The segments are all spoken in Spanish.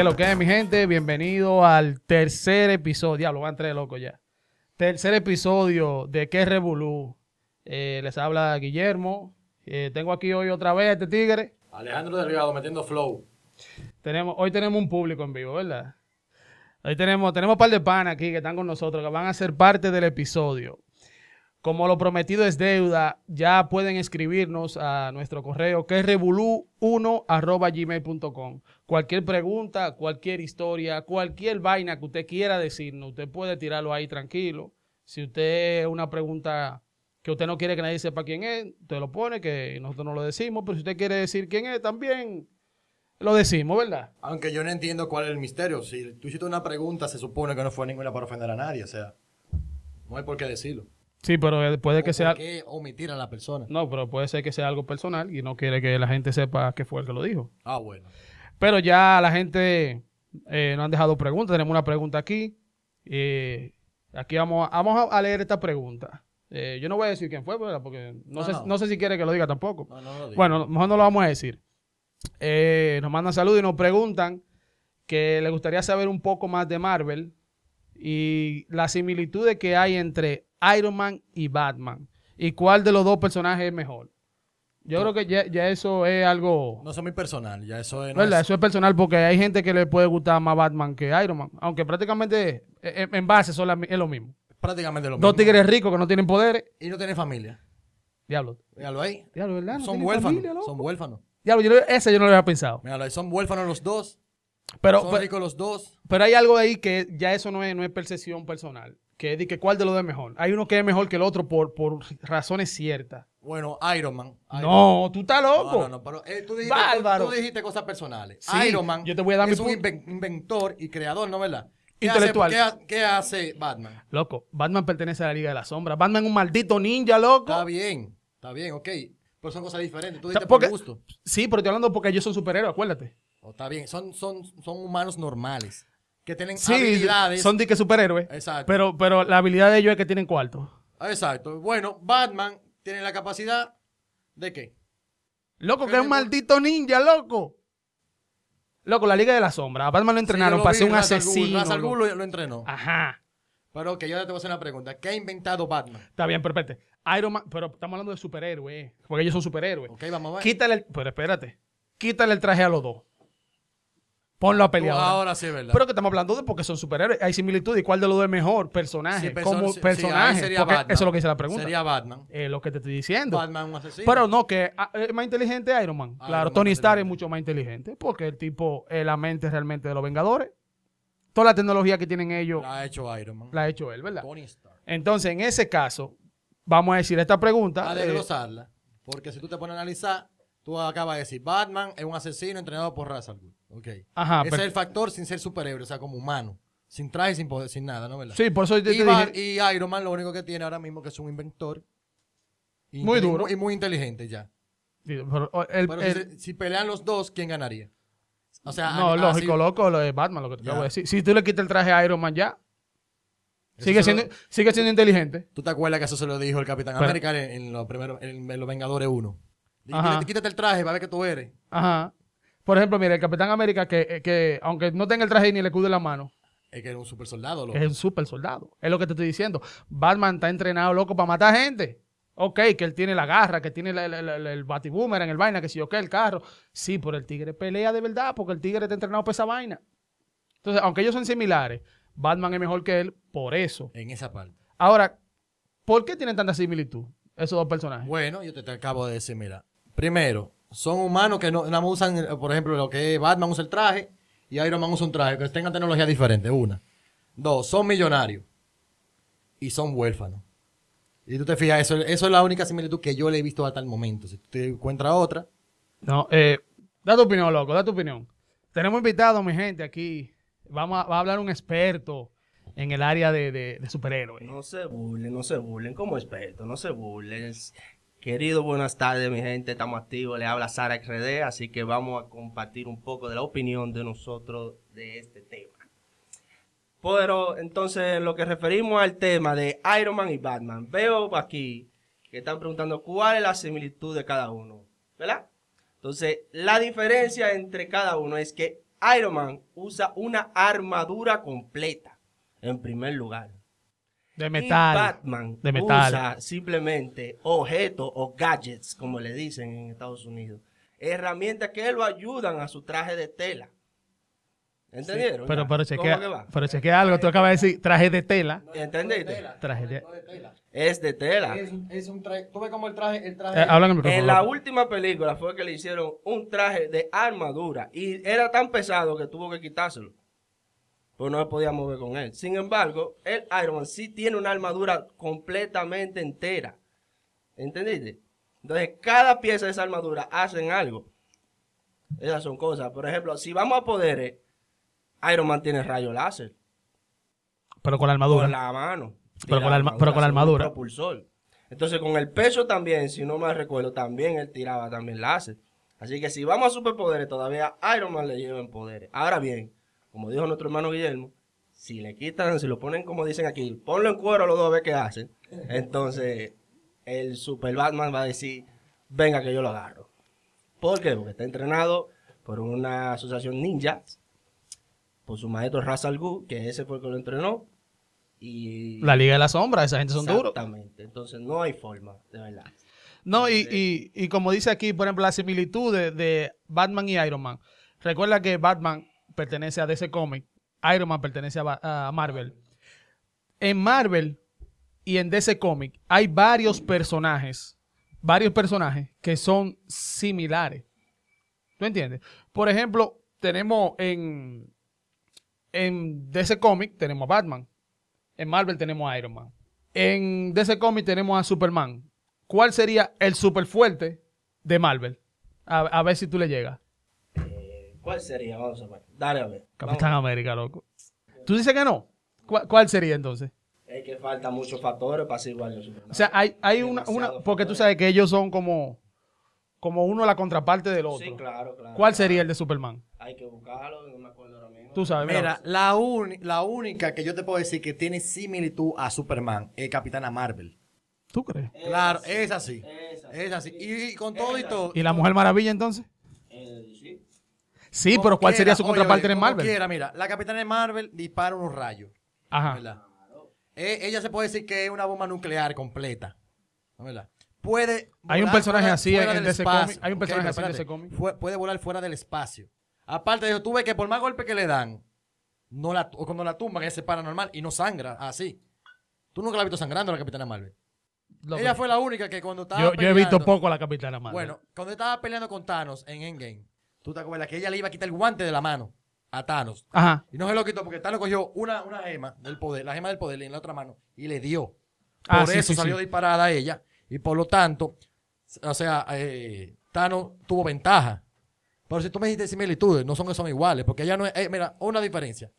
¿Qué lo que es, mi gente? Bienvenido al tercer episodio. Diablo, van tres loco ya. Tercer episodio de ¿Qué Revolú? Eh, les habla Guillermo. Eh, tengo aquí hoy otra vez a este tigre. Alejandro Delgado metiendo flow. Tenemos, hoy tenemos un público en vivo, ¿verdad? Hoy tenemos, tenemos un par de panas aquí que están con nosotros, que van a ser parte del episodio. Como lo prometido es deuda, ya pueden escribirnos a nuestro correo que es revolú1 Cualquier pregunta, cualquier historia, cualquier vaina que usted quiera decirnos, usted puede tirarlo ahí tranquilo. Si usted es una pregunta que usted no quiere que nadie sepa quién es, usted lo pone, que nosotros no lo decimos, pero si usted quiere decir quién es, también lo decimos, ¿verdad? Aunque yo no entiendo cuál es el misterio. Si tú hiciste una pregunta, se supone que no fue ninguna para ofender a nadie. O sea, no hay por qué decirlo. Sí, pero eh, puede que ¿O sea... ¿Por qué omitir a la persona? No, pero puede ser que sea algo personal y no quiere que la gente sepa qué fue el que lo dijo. Ah, bueno. Pero ya la gente eh, nos han dejado preguntas. Tenemos una pregunta aquí. Eh, aquí vamos a, vamos a leer esta pregunta. Eh, yo no voy a decir quién fue, ¿verdad? porque no, No, sé, no. no sé si quiere que lo diga tampoco. No, no lo. Bueno, mejor no lo vamos a decir. Nos mandan saludos y nos preguntan que les gustaría saber un poco más de Marvel y las similitudes que hay entre Iron Man y Batman. Y cuál de los dos personajes es mejor. Yo creo que ya, ya eso es algo... No es muy personal. Ya eso es. no es- Eso es personal porque hay gente que le puede gustar más Batman que Iron Man. Aunque prácticamente eh, en, en base son la mi- es lo mismo. prácticamente lo mismo. Dos tigres ricos que no tienen poderes. Y no tienen familia. Diablo. Míralo ahí. Diablo, ¿verdad? No son huérfanos. familia, son huérfanos. Diablo, yo, ese yo no lo había pensado. Míralo ahí. Son huérfanos los dos. Pero, son pero, ricos los dos. pero hay algo ahí que ya eso no es, no es percepción personal. Que de que cuál de los dos es mejor. Hay uno que es mejor que el otro por, por razones ciertas. Bueno, Iron Man. Iron No, tú estás loco. No, no, no, pero eh, tú, dijiste, Bárbaro. tú dijiste cosas personales. Sí, Iron Man yo te voy a dar mi es un inventor y creador, ¿no verdad? ¿Qué Intelectual. Hace, qué, ha- qué hace Batman? Loco, Batman pertenece a la Liga de la Sombra. Batman es un maldito ninja, loco. Está bien, está bien, ok. Pero son cosas diferentes. Tú dijiste porque- por gusto. Sí, pero estoy hablando porque ellos son superhéroes, acuérdate. Oh, está bien, son, son, son humanos normales. Que tienen Sí, habilidades. son de que superhéroes. Exacto. Pero, pero la habilidad de ellos es que tienen cuarto. Exacto. Bueno, Batman tiene la capacidad de qué? Loco, ¿Qué que es un maldito ninja, loco. Loco, la Liga de la Sombra. A Batman lo entrenaron Sí, yo lo para vi, ser un asesino. Lo, lo entrenó. Ajá. Pero ok, yo ahora te voy a hacer una pregunta. ¿Qué ha inventado Batman? Está bien, pero espérate. Iron Man, pero estamos hablando de superhéroes, porque ellos son superhéroes. Ok, vamos a ver. Quítale el, pero espérate. Quítale el traje a los dos. Ponlo a pelear. ahora. ahora sí, ¿verdad? Pero que estamos hablando de porque son superhéroes. Hay similitud y cuál de los dos es mejor personaje. Sí, perso- como sí, personaje. porque eso es lo que dice la pregunta. Sería Batman. Eh, lo que te estoy diciendo. Batman un asesino. Pero no, que ah, es más inteligente Iron Man. Iron claro, Man Tony Stark es mucho más inteligente porque el tipo es la mente realmente de los Vengadores. Toda la tecnología que tienen ellos La ha hecho Iron Man. la ha hecho él, ¿verdad? Tony Stark. Entonces, en ese caso, vamos a decir esta pregunta. A eh, desglosarla. Porque si tú te pones a analizar, tú acabas de decir, Batman es un asesino entrenado por Ra's al Ghul. Ok. Ajá, Ese pero- es el factor sin ser superhéroe, o sea, como humano. Sin traje, sin poder, sin nada, ¿no? ¿Verdad? sí, por eso yo te y, dije. y Iron Man lo único que tiene ahora mismo que es un inventor. Muy duro. Y muy inteligente ya. Sí, pero, oh, el- Pero el- si, si pelean los dos, ¿quién ganaría? O sea, no, lógico, loco, lo de Batman, lo que te acabo de decir. Si tú le quitas el traje a Iron Man ya, sigue lo- siendo, sigue siendo inteligente. ¿Tú te acuerdas que eso se lo dijo el Capitán Pero- América en, en los primeros, en, en los Vengadores 1? Ajá. Quítate, el traje para ver que tú eres. Ajá. Por ejemplo, mira, el Capitán América, que, que aunque no tenga el traje ni le cude la mano, Es que era un super soldado, loco. es un super soldado. Es lo que te estoy diciendo. Batman está entrenado, loco, para matar gente. Ok, que él tiene la garra, que tiene la- la- la- el batiboomer en el vaina, que si yo que el carro. Sí, pero el tigre pelea de verdad, porque el tigre está entrenado para esa vaina. Entonces, aunque ellos son similares, Batman es mejor que él por eso. En esa parte. Ahora, ¿por qué tienen tanta similitud esos dos personajes? Bueno, yo te, te acabo de decir, mira. Primero, son humanos que no, nada más usan, eh, por ejemplo, lo que es Batman usa el traje y Iron Man usa un traje, que tengan tecnología diferente, una. Dos, son millonarios y son huérfanos. Y tú te fijas, eso, eso es la única similitud que yo le he visto hasta el momento. Si tú te encuentras otra, No, eh, da tu opinión, loco, da tu opinión. Tenemos invitado, mi gente, aquí. Vamos a, va a hablar un experto en el área de, de- de superhéroes. No se burlen, no se burlen, como experto, no se burlen. Querido, buenas tardes, mi gente, estamos activos, le habla Sara XRD, así que vamos a compartir un poco de la opinión de nosotros de este tema. Pero entonces, en lo que referimos al tema de Iron Man y Batman, veo aquí que están preguntando cuál es la similitud de cada uno, ¿verdad? Entonces, la diferencia entre cada uno es que Iron Man usa una armadura completa, en primer lugar. De Y metal. Batman De metal. usa simplemente objetos o gadgets, como le dicen en Estados Unidos. Herramientas que lo ayudan a su traje de tela. ¿Entendieron? Pero, pero ¿Cómo chequea, que va? pero chequea algo. Tú acabas de decir traje de tela. ¿Entendiste? Traje de... Es de tela. Es, un- es un traje. ¿Tú ves cómo el traje, el traje Eh, habla en el micrófono. En la última película fue que le hicieron un traje de armadura y era tan pesado que tuvo que quitárselo. Pues no se podía mover con él. Sin embargo, el Iron Man sí tiene una armadura completamente entera. ¿Entendiste? Entonces, cada pieza de esa armadura hacen algo. Esas son cosas. Por ejemplo, si vamos a poderes, Iron Man tiene rayo láser Pero con la armadura. con la mano. Pero con la arma- pero con la armadura. propulsor. Entonces, con el peso también, si no me recuerdo, también él tiraba también láser. Así que si vamos a superpoderes, todavía Iron Man le llevan poderes. Ahora bien, como dijo nuestro hermano Guillermo, si le quitan, si lo ponen como dicen aquí, ponlo en cuero los dos a ver qué hacen. Entonces, el Super Batman va a decir, venga que yo lo agarro. ¿Por qué? Porque está entrenado por una asociación ninja, por su maestro Ra's al Ghul, que ese fue el que lo entrenó. Y La Liga de la Sombra, esa gente son duros. Exactamente. Entonces no hay forma, de verdad. No, y, y, y como dice aquí, por ejemplo, la similitud de, de Batman y Iron Man. Recuerda que Batman pertenece a DC Comics, Iron Man pertenece a, Marvel. En Marvel y en DC Comics hay varios personajes, varios personajes que son similares. ¿Tú entiendes? Por ejemplo, tenemos en, en DC Comics tenemos a Batman. En Marvel tenemos a Iron Man. En DC Comics tenemos a Superman. ¿Cuál sería el super fuerte de Marvel? A ver si tú le llegas. ¿Cuál sería? Vamos a ver. Dale a ver. Capitán Vamos. América, loco. ¿Tú dices que no? ¿Cuál, cuál sería entonces? Es que falta muchos factores para ser igual a Superman. O sea, hay, hay una, una... Porque tú sabes que ellos son como... Como uno la contraparte del otro. Sí, claro, claro. ¿Cuál sería el de Superman? Hay que buscarlo, no me acuerdo ahora mismo. Tú sabes, mira. Mira, la, uni- la única que yo te puedo decir que tiene similitud a Superman es Capitana Marvel. ¿Tú crees? Claro, es así. Es así. Es así. Y, con todo y todo. ¿Y la Mujer Maravilla entonces? Sí. Como pero ¿cuál sería su oye, contraparte oye, en Marvel? quiera, mira, la Capitana de Marvel dispara unos rayos. Ajá. ¿verdad? Eh, ella se puede decir que es una bomba nuclear completa. ¿verdad? Puede Hay un personaje fuera- así fuera en espacio. Comics. Hay un personaje así en Comics. Fue- puede volar fuera del espacio. Aparte de eso, tú ves que por más golpe que le dan, no la, o cuando la tumban, ella se para normal y no sangra así. Tú nunca la has visto sangrando la Capitana Marvel. Loco, Ella fue la única que cuando estaba yo, yo he visto poco a la Capitana Marvel. Bueno, cuando estaba peleando con Thanos en Endgame, tú te acuerdas que ella le iba a quitar el guante de la mano a Thanos. Ajá. Y no se lo quitó porque Thanos cogió una, una gema del poder, la gema del poder en la otra mano y le dio. Por Ah, sí, eso sí, salió sí. disparada a ella y por lo tanto, o sea, eh, Thanos tuvo ventaja. Pero si tú me dijiste similitudes, no son que son iguales, porque ella no es, eh, mira, una diferencia.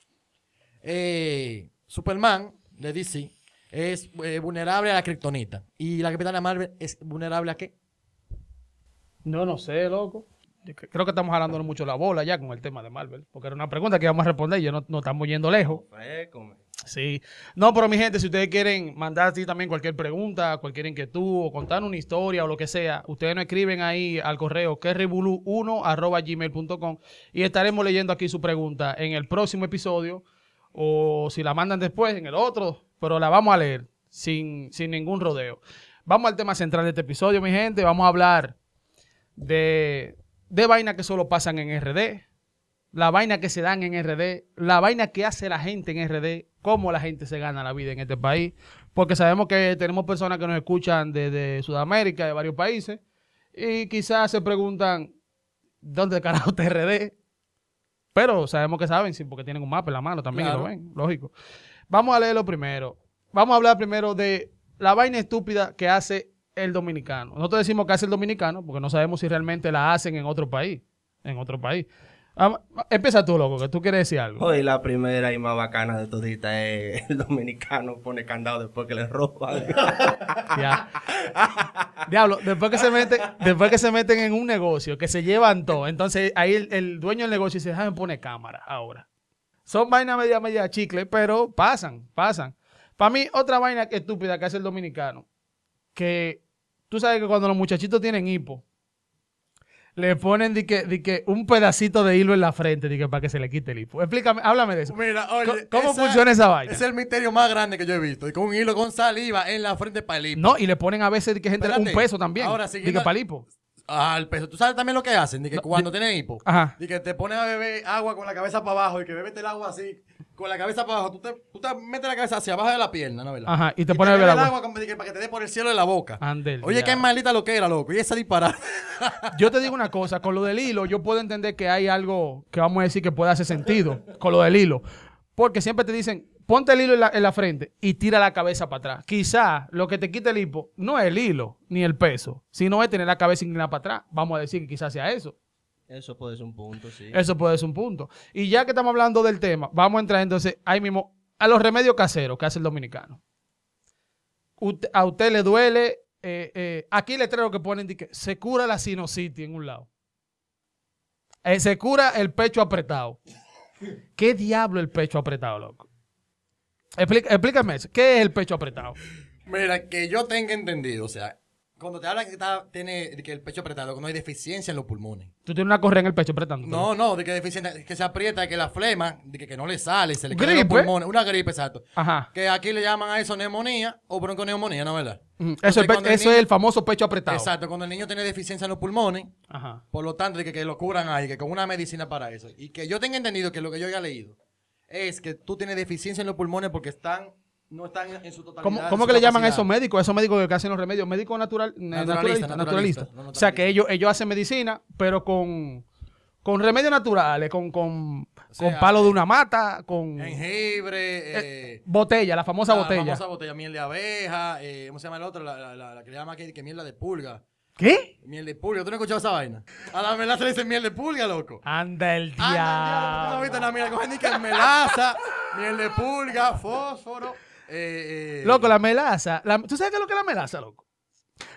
Eh, Superman de DC es eh, vulnerable a la kriptonita y la Capitana Marvel es vulnerable a qué? No, no sé, loco. Yo cre- creo que estamos jalando mucho la bola ya con el tema de Marvel. Porque era una pregunta que íbamos a responder y ya no, no estamos yendo lejos. Sí. No, pero mi gente, si ustedes quieren mandar así también cualquier pregunta, cualquier inquietud o contar una historia o lo que sea, ustedes nos escriben ahí al correo kerribulu1 arroba gmail.com y estaremos leyendo aquí su pregunta en el próximo episodio o si la mandan después en el otro, pero la vamos a leer sin, sin ningún rodeo. Vamos al tema central de este episodio, mi gente. Vamos a hablar de, de vainas que solo pasan en RD, la vaina que se dan en RD, la vaina que hace la gente en RD, cómo la gente se gana la vida en este país, porque sabemos que tenemos personas que nos escuchan desde Sudamérica, de varios países, y quizás se preguntan, ¿dónde carajo está RD? Pero sabemos que saben, sí, porque tienen un mapa en la mano también, y lo ven, lógico. Vamos a leerlo primero. Vamos a hablar primero de la vaina estúpida que hace el dominicano. Nosotros decimos que hace el dominicano porque no sabemos si realmente la hacen en otro país. En otro país. Empieza tú, loco, que tú quieres decir algo. Hoy la primera y más bacana de todita es el dominicano pone candado después que le roban. Ya. Diablo, después que se meten, después que se meten en un negocio, que se llevan todo, entonces ahí el, el dueño del negocio dice, déjame poner cámara ahora. Son vainas media media chicle, pero pasan, pasan. Para mí, otra vaina estúpida que hace el dominicano, que tú sabes que cuando los muchachitos tienen hipo, le ponen di que, di que un pedacito de hilo en la frente di que, para que se le quite el hipo. Explícame, háblame de eso. Mira, oye, ¿Cómo esa- funciona esa vaina? Es el misterio más grande que yo he visto. Y con un hilo con saliva en la frente para el hipo. No, y le ponen a veces di que gente Espérate. un peso también. Ahora, di que para el hipo. El peso. ¿Tú sabes también lo que hacen? De que cuando tienes hipo. Ajá. Y que te pones a beber agua con la cabeza para abajo y que bebes el agua así, con la cabeza para abajo. Tú te, tú te metes la cabeza hacia abajo de la pierna, ¿no? ¿verdad? Ajá, y te pones a beber el agua. como de que para que te dé por el cielo de la boca. Ande el Oye, qué maldita lo que era, loco. Y esa disparada. Yo te digo una cosa, con lo del hilo, yo puedo entender que hay algo que vamos a decir que puede hacer sentido con lo del hilo. Porque siempre te dicen, ponte el hilo en la, en la frente y tira la cabeza para atrás. Quizá lo que te quita el hipo no es el hilo ni el peso, sino es tener la cabeza inclinada para atrás. Vamos a decir que quizás sea eso. Eso puede ser un punto, sí. Eso puede ser un punto. Y ya que estamos hablando del tema, vamos a entrar entonces ahí mismo a los remedios caseros que hace el dominicano. A usted le duele, eh, eh, aquí el letrero que ponen que se cura la sinusitis en un lado. Eh, se cura el pecho apretado. ¿Qué diablo el pecho apretado, loco? Explica- explícame eso. ¿Qué es el pecho apretado? Mira, que yo tenga entendido, o sea, cuando te hablan que está, tiene que el pecho apretado, que no hay deficiencia en los pulmones. Tú tienes una correa en el pecho apretando. No, no, de que deficiencia, que se aprieta, que la flema, de que, que no le sale, se le caen los pulmones. Una gripe, exacto. Ajá. Que aquí le llaman a eso neumonía o bronconeumonía, ¿no verdad? Ujú. Entonces, Eso, es, el eso niño- es el famoso pecho apretado. Exacto, cuando el niño tiene deficiencia en los pulmones, Ajá. por lo tanto, de que, que lo curan ahí, que con una medicina para eso. Y que yo tenga entendido que lo que yo haya leído es que tú tienes deficiencia en los pulmones porque están, no están en su totalidad. ¿Cómo, cómo su que le llaman a esos médicos? A esos médicos que hacen los remedios, médicos natural, naturalistas. Naturalistas, naturalistas. no O sea, que ellos, ellos hacen medicina, pero con, con remedios naturales, con, con, sea, con palo de una mata, con Jengibre, eh, botella, la famosa la botella. famosa botella, miel de abeja, eh, ¿cómo se llama el otro? La, la, la- la que le llaman aquí, que miel de pulga. ¿Qué? Miel de pulga, ¿tú no has escuchado esa vaina? A la melaza le dicen miel de pulga, loco. Anda el Anda, ya, ¿tú no has diablo. visto la miel? Cogen ni que melaza, miel de pulga, fósforo. Eh, eh, Loco, la melaza. la- ¿Tú sabes qué es lo que es la melaza, loco?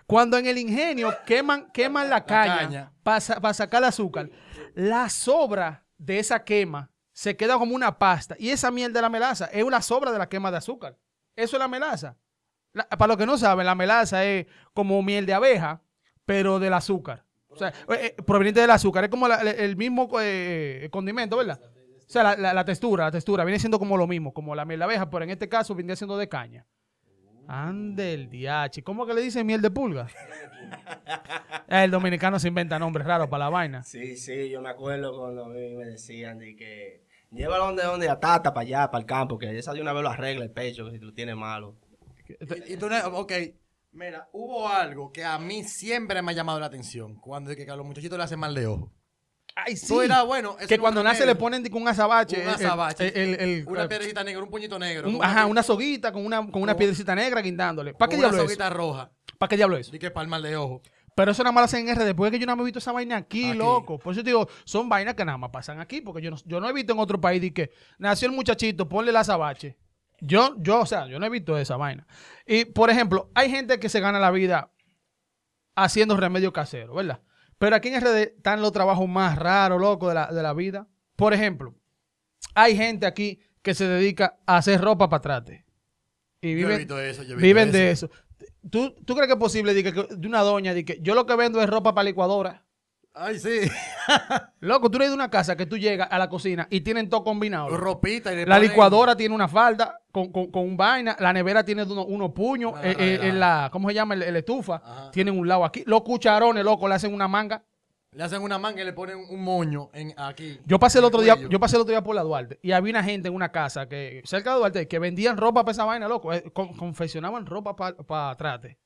Cuando en el ingenio queman, queman la caña, caña. para sacar el azúcar, la sobra de esa quema se queda como una pasta. Y esa miel de la melaza es una sobra de la quema de azúcar. Eso es la melaza. La- para los que no saben, la melaza es como miel de abeja, pero del azúcar. O sea, eh, eh, proveniente del azúcar. Es como la- el- mismo eh, condimento, ¿verdad? O sea, la, la- la textura, la textura viene siendo como lo mismo, como la miel de abeja, pero en este caso viene siendo de caña. Ande el diache. ¿Cómo que le dicen miel de pulga? el dominicano se inventa nombres raros para la vaina. Sí, sí, yo me acuerdo cuando a mí me decían de que llévalo donde, donde a Tata, para allá, para el campo, que esa de una vez lo arregla el pecho, que si lo tiene malo. Y, y tú, no- ok, mira, hubo algo que a mí siempre me ha llamado la atención. Cuando que a los muchachitos le hacen mal de ojo. Ay, sí. Dirás, bueno, que cuando nace le ponen que un azabache. Un el- el- azabache. el- el- Una el- piedrecita negra, un puñito negro. un- ajá, una soguita con una, con una piedrecita negra guindándole. ¿Para qué diablo una es eso? soguita roja. ¿Para qué diablo es eso? Di que para el mal de ojo. Pero eso nada más lo hacen en RD. Porque yo no me he visto esa vaina aquí, Aquí. loco. Por eso te digo, son vainas que nada más pasan aquí. Porque yo no, yo no he visto en otro país de que nació el muchachito, ponle la azabache. Yo, yo, o sea, yo no he visto esa vaina. Y, por ejemplo, hay gente que se gana la vida haciendo remedio casero, ¿verdad? Pero aquí en RD están los trabajos más raros, loco, de la, de la vida. Por ejemplo, hay gente aquí que se dedica a hacer ropa para trate. Y Yo he viven, visto eso, yo he visto viven de eso. ¿Tú, ¿Tú crees que es posible de, que, de una doña de que yo lo que vendo es ropa para licuadora? Ay, sí. Loco, tú eres de una casa que tú llegas a la cocina y tienen todo combinado. loco. Ropita y La licuadora tiene una falda con, con, con un vaina, la nevera tiene uno- unos puños, Una eh, eh, en la, ¿cómo se llama? El, el estufa, tienen un lado aquí. Los cucharones, loco, le hacen una manga. Le hacen una manga y le ponen un moño en, aquí. Yo pasé el otro día, yo pasé el otro día por la Duarte y había una gente en una casa que cerca de Duarte que vendían ropa para esa vaina, loco, eh, con- confeccionaban ropa para trate.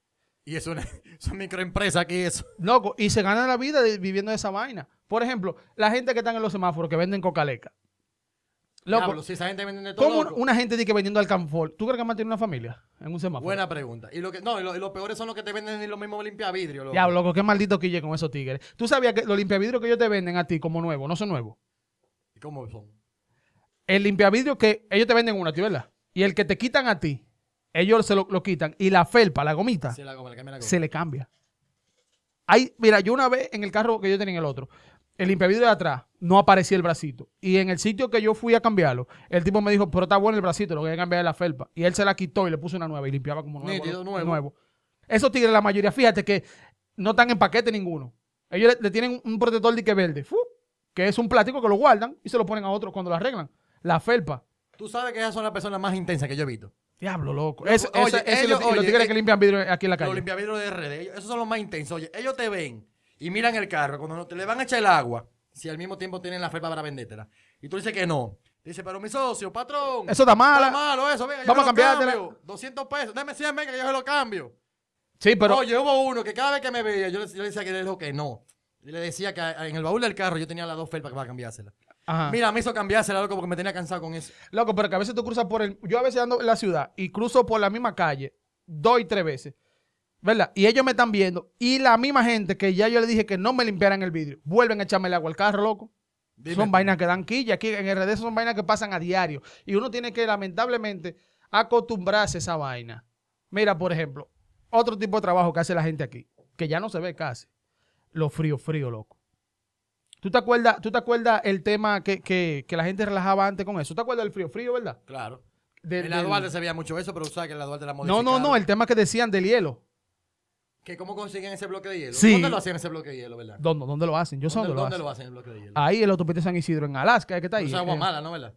Y es una, es una microempresa aquí eso. Loco, y se ganan la vida de- viviendo de esa vaina. Por ejemplo, la gente que están en los semáforos que venden cocaleca. Loco, Diablo, si esa gente vende de todo ¿cómo loco. una gente dice que vendiendo alcanfor? ¿Tú crees que mantiene una familia en un semáforo? Buena pregunta. Y lo que no, y lo, y lo son los que te venden lo mismo limpia vidrio, loco. Diablo, loco, qué maldito quille con esos tigres. ¿Tú sabías que los limpiavidrios que ellos te venden a ti como nuevos no son nuevos? ¿Y cómo son? El limpiavidrio que ellos te venden uno a ti, ¿verdad? Y el que te quitan a ti, ellos se lo, lo quitan. Y la felpa, la gomita, Sí, la goma, le cambia la goma. se le cambia. Hay, mira, yo una vez en el carro que yo tenía en el otro, el limpiavidrio de atrás no aparecía el bracito. Y en el sitio que yo fui a cambiarlo, el tipo me dijo, pero está bueno el bracito, lo que hay que cambiar es la felpa. Y él se la quitó y le puso una nueva y limpiaba como nuevo. Nítido, ¿no? nuevo. Esos tigres, la mayoría, fíjate que no están en paquete ninguno. Ellos le, le tienen un protector de que verde, ¡fu! que es un plástico que lo guardan y se lo ponen a otro cuando lo arreglan. La felpa. Tú sabes que esas son las personas más intensas que yo he visto. Diablo, loco. Eso, oye, esa- ellos- los- tigres eh, que limpian vidrio aquí en la Los calle. limpiavidrios de RD, ellos- esos son los más intensos. Oye, ellos te ven y miran el carro. Cuando te le van a echar el agua, si al mismo tiempo tienen la felpa para vendértela. Y tú dices que no. Dice, pero mi socio, patrón. Eso está mala. Está malo eso, venga, yo Vamos se a cambiártela. cambio. 200 pesos. Dame 100, venga, que yo se lo cambio. Sí, pero Oye, hubo uno que cada vez que me veía, yo le, yo le decía que le dijo que no. Y le decía que en el baúl del carro yo tenía las dos felpas para cambiársela. Ajá. Mira, me hizo cambiársela, loco, porque me tenía cansado con eso. Loco, pero que a veces tú cruzas por el. Yo a veces ando en la ciudad y cruzo por la misma calle dos y tres veces. ¿Verdad? Y ellos me están viendo. Y la misma gente que ya yo le dije que no me limpiaran el vidrio, vuelven a echarme el agua al carro, loco. Dime son vainas que dan quilla. Aquí en RD son vainas que pasan a diario. Y uno tiene que, lamentablemente, acostumbrarse a esa vaina. Mira, por ejemplo, otro tipo de trabajo que hace la gente aquí, que ya no se ve casi. Lo frío, frío, loco. ¿Tú te acuerdas, tú te acuerdas el tema que, que- que la gente relajaba antes con eso? ¿Tú te acuerdas del frío, frío, verdad? Claro. De- en la del- Duarte se veía mucho eso, pero tú sabes que en la Duarte la No, modificaron. no, no, el tema que decían del hielo. que ¿Cómo consiguen ese bloque de hielo? Sí. ¿Dónde lo hacían ese bloque de hielo, verdad? ¿Dónde, dónde lo hacen? Yo sé ¿Dónde, dónde, dónde lo lo hacen. el bloque de hielo? Ahí, el autopista San Isidro, en Alaska, que está ahí. Es agua Eh, mala, ¿no, verdad?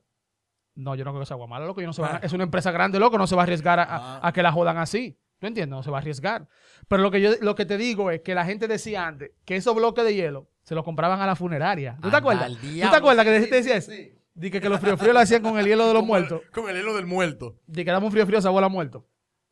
No, yo no creo que sea agua mala, loco. Yo no se va a- es una empresa grande, loco. No se va a arriesgar a, a- Ah. a que la jodan así. ¿Tú entiendes? No se va a arriesgar. Pero lo que yo lo que te digo es que la gente decía antes que esos bloques de hielo se los compraban a la funeraria. ¿Tú te acuerdas? al ¿Tú te acuerdas que te decía sí, eso? sí. Dije que los frío frío lo hacían con el hielo de los Como el- muertos. Con el hielo del muerto. Dije que dame un frío frío, se abuela muerto.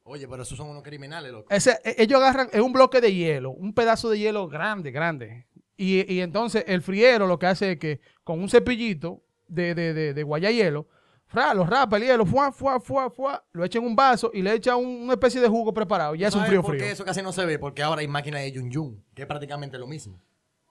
Oye, pero esos son unos criminales, loco. Ese, e- ellos agarran es un bloque de hielo, un pedazo de hielo grande, grande. Y, y entonces el friero lo que hace es que con un cepillito de, de, de, de guayahielo, fra, lo rapa el hielo, fuá, fuá, fuá, fuá, lo echa en un vaso y le echa un- una especie de jugo preparado. Ya es un ¿Sabes frío por frío. qué eso casi no se ve? Porque ahora hay máquinas de yun yun, que es prácticamente lo mismo.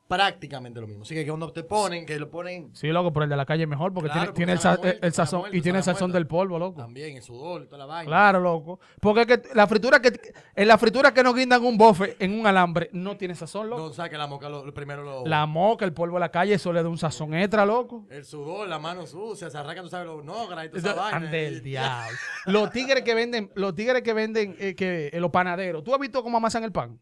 Prácticamente lo mismo. Así que cuando te ponen, que lo ponen Sí, loco, pero el de la calle es mejor porque Claro, tiene, tiene el, muerto, el sazón muerto, y tiene el sazón del polvo, loco. también el sudor y toda la vaina. Claro, loco. Porque es que la fritura que en la fritura que nos guindan un bofe en un alambre no tiene sazón, loco. No, sabes que la moca lo, primero lo... La moca, el polvo de la calle, eso le da un sazón extra, loco. El sudor, la mano sucia, se arranca, tú sabes, los nogras y toda esa vaina. Ande el diablo. Los tigres que venden, los tigres que venden, eh, que, eh, los panaderos. ¿Tú has visto cómo amasan el pan?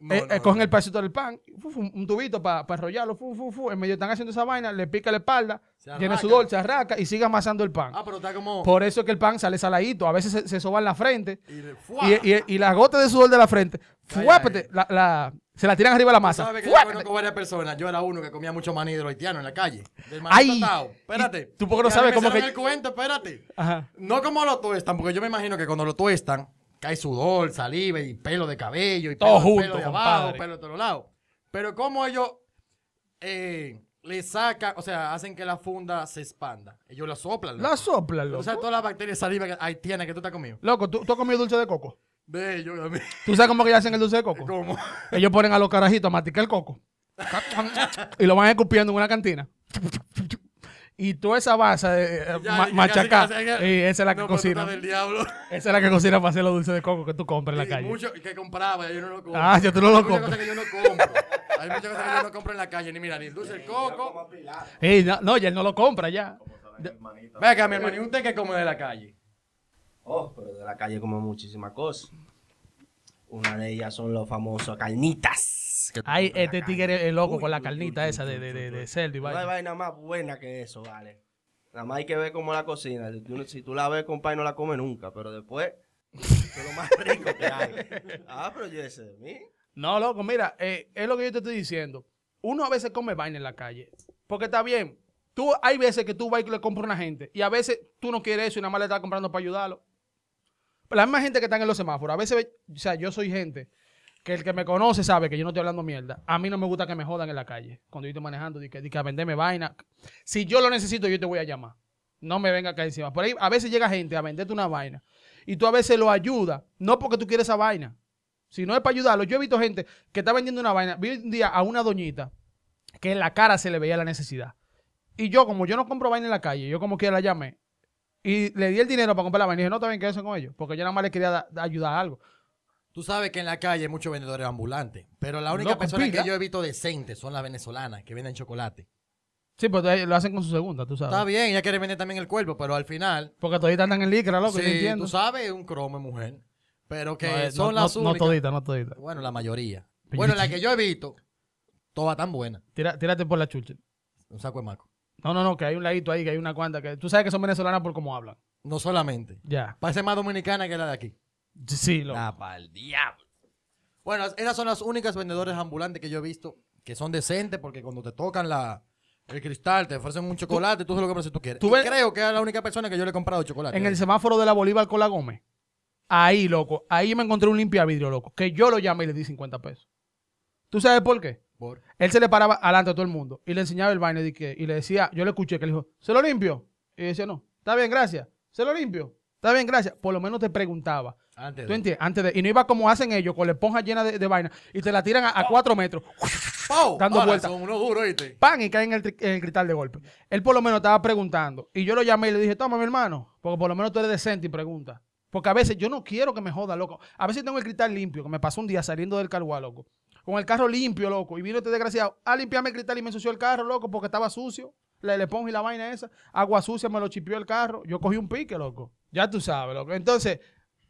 No, Eh, no, eh, cogen el pedacito del pan, fu, fu, un tubito para enrollarlo, fu, en medio están haciendo esa vaina, le pica la espalda, tiene sudor, se arraca y sigue amasando el pan. Ah, pero está como... Por eso es que el pan sale saladito, a veces se, se soba en la frente Y, y, y, y la gota de sudor de la frente, fuápete, la, la- se la tiran arriba de la masa. sabes que yo conozco varias personas. Yo era uno que comía mucho maní de los haitianos en la calle. Del maní Ay, tostado. Espérate. ¿y tú por qué no sabes cómo que- el cuento, espérate. Ajá. No como lo tuestan, porque yo me imagino que cuando lo tuestan, cae sudor, saliva y pelo de cabello y Todo pelo, junto, pelo de compadre. abajo, pelo de todos lados. Pero como ellos eh, le sacan, o sea, hacen que la funda se expanda. Ellos la soplan. La loco. soplan, O loco. sea, todas las bacterias saliva que haitianas que tú te has comido. Loco, ¿tú, tú has comido dulce de coco? De ellos, mí. ¿Tú sabes cómo que ellos hacen el dulce de coco? ¿Cómo? Ellos ponen a los carajitos a masticar el coco. y lo van escupiendo en una cantina. Y toda esa base de eh, Ya, ma- que machacar, y esa es la que No, cocina. del diablo. Esa es la que cocina para hacer los dulces de coco que tú compras en la Y calle. mucho que compraba, yo no lo compro. Ah, yo tú no lo Hay muchas compras. cosas que yo no compro. Hay muchas cosas que yo no compro en la calle, ni mira, ni el dulce de coco. Ey, no, no, ya él no lo compra ya. Venga, acá, mi hermano, ¿y usted qué come de la calle? Oh, pero de la calle como muchísimas cosas. Una de ellas son los famosos carnitas. Tú Ay, este tigre es loco Uy, con la carnita uy, esa uy, de, de, de, de uy. cerdo y No hay vaina. más buena que eso, vale. Nada más hay que ver cómo la cocina. Si tú, si tú la ves, compadre, no la comes nunca. Pero después, es lo más rico que hay. Ah, pero yo ese de mí. No, loco, mira, eh, es lo que yo te estoy diciendo. Uno a veces come vaina en la calle. Porque está bien. Tú, hay veces que tú vas y le compras a una gente. Y a veces tú no quieres eso y nada más le estás comprando para ayudarlo. La misma gente que están en los semáforos. A veces, o sea, yo soy gente que el que me conoce sabe que yo no estoy hablando mierda. A mí no me gusta que me jodan en la calle. Cuando yo estoy manejando, di que, di que a venderme vaina. Si yo lo necesito, yo te voy a llamar. No me venga acá encima. Por ahí a veces llega gente a venderte una vaina. Y tú a veces lo ayudas. No porque tú quieres esa vaina. Si no es para ayudarlo. Yo he visto gente que está vendiendo una vaina. Vi un día a una doñita que en la cara se le veía la necesidad. Y yo, como yo no compro vaina en la calle, yo como quiera la llamé. Y le di el dinero para comprar la vaina. Y dije, no, bien, quédense con ellos. Porque yo nada más le quería da- da- ayudar a algo. Tú sabes que en la calle hay muchos vendedores ambulantes, pero la única persona que yo he visto decente son las venezolanas que venden chocolate. Sí, pues lo hacen con su segunda, tú sabes. Está bien, ella quiere vender también el cuerpo, pero al final, Porque toditas andan en licra, loco, yo sí, entiendo. tú sabes, es un cromo mujer, pero que No, eh, son no, las no, no únicas. toditas, no toditas. Bueno, la mayoría. Pero Bueno, yo- la que yo he visto, todas tan buenas. Tira- tírate por la chucha. Un saco de maco. No, no, no, que hay un ladito ahí, que hay una cuanta. que Tú sabes que son venezolanas por cómo hablan. No solamente. Ya. Parece más dominicana que la de aquí. Sí, loco. La pa'l diablo. Bueno, esas son las únicas vendedores ambulantes que yo he visto que son decentes porque cuando te tocan la, el cristal te ofrecen un chocolate, tú, sabes lo que compras si tú quieres. tú Y creo que es la única persona que yo le he comprado chocolate. En el semáforo de la Bolívar con la Gómez. Ahí, loco. Ahí me encontré un limpiavidrio, loco. Que yo lo llamé y le di 50 pesos. ¿Tú sabes por qué? Por- Él se le paraba adelante a todo el mundo y le enseñaba el vaina y le decía, yo le escuché que le dijo, ¿se lo limpio? Y decía, no, está bien, gracias. ¿Se lo limpio? Está bien, gracias. Por lo menos te preguntaba. Antes ¿Tú de- entiendes? Antes de, y no iba como hacen ellos, con la esponja llena de, de vaina y te la tiran a, a cuatro metros. ¡Pau! dando Ahora vueltas. Son unos duros, ¿viste? ¡Pam! Y caen en el, tri- en el cristal de golpe. Él por lo menos estaba preguntando. Y yo lo llamé y le dije, toma, mi hermano, porque por lo menos tú eres decente y pregunta. Porque a veces yo no quiero que me joda, loco. A veces tengo el cristal limpio, que me pasó un día saliendo del carguá, loco. Con el carro limpio, loco. Y vino este desgraciado a limpiarme el cristal y me ensució el carro, loco, porque estaba sucio. Le, le pongo y la vaina esa. Agua sucia, me lo chipió el carro. Yo cogí un pique, loco. Ya tú sabes, loco. Entonces,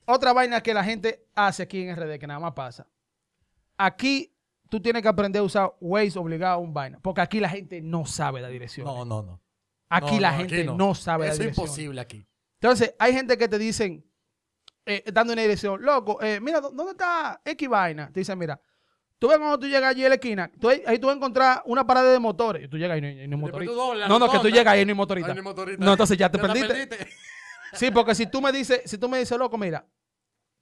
otra vaina que la gente hace aquí en RD, que nada más pasa. Aquí tú tienes que aprender a usar Waze obligado a un vaina. Porque aquí la gente no sabe la dirección. No, no, no. Aquí No, la no, gente aquí no. sabe la Eso es dirección. imposible aquí. Entonces, hay gente que te dicen, eh, dando una dirección, loco, eh, mira, ¿dó- ¿dónde está X vaina? Te dicen, mira, tú ves cuando tú llegas allí a la esquina, tú ahí, tú vas a encontrar una parada de motores. Y tú llegas y no, hay- no hay motorista. No, no, que tú llegas y no hay motorista. No, entonces ya te perdiste. Sí, porque si tú me dices, si tú me dices, loco, mira,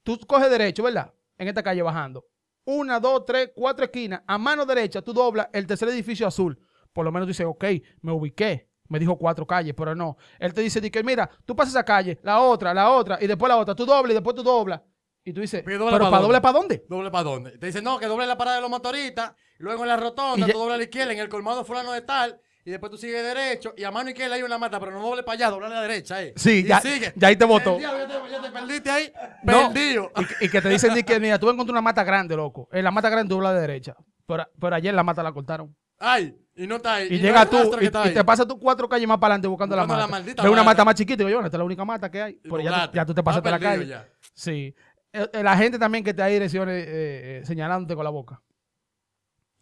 tú coges derecho, ¿verdad? En esta calle bajando. Una, dos, tres, cuatro esquinas. A mano derecha tú doblas el tercer edificio azul. Por lo menos tú dices, ok, me ubiqué. Me dijo cuatro calles, pero no. Él te dice, di que mira, tú pasas esa calle, la otra, la otra, y después la otra. Tú doblas y después tú doblas. Y tú dices, Pero pero, para doble para dónde? ¿Doble para dónde? Te dicen, no, que doble la parada de los motoristas, luego en la rotonda, tú doble a la izquierda, en el colmado fulano de tal, y después tú sigues derecho, y a mano izquierda hay una mata, pero no doble para allá, doble a la derecha, eh. Sí, Y ya- sigue. ya ahí te diablo, Ya te, ya te perdiste ahí, No. perdido. Y, que- y que te dicen, di que mira, tú encontrar una mata grande, loco. En la mata grande dobla a la derecha. Pero, pero ayer la mata la cortaron. Ay, y no está ahí. Y, no llega tú y, y te pasas tú cuatro calles más para adelante buscando, la mata. Ve una mata. mata más chiquita y yo, esta es la única mata que hay. Y Pero ya, ya tú te pasaste la calle. ya. Sí. Eh, eh, la gente también que te da direcciones eh, eh, señalándote con la boca.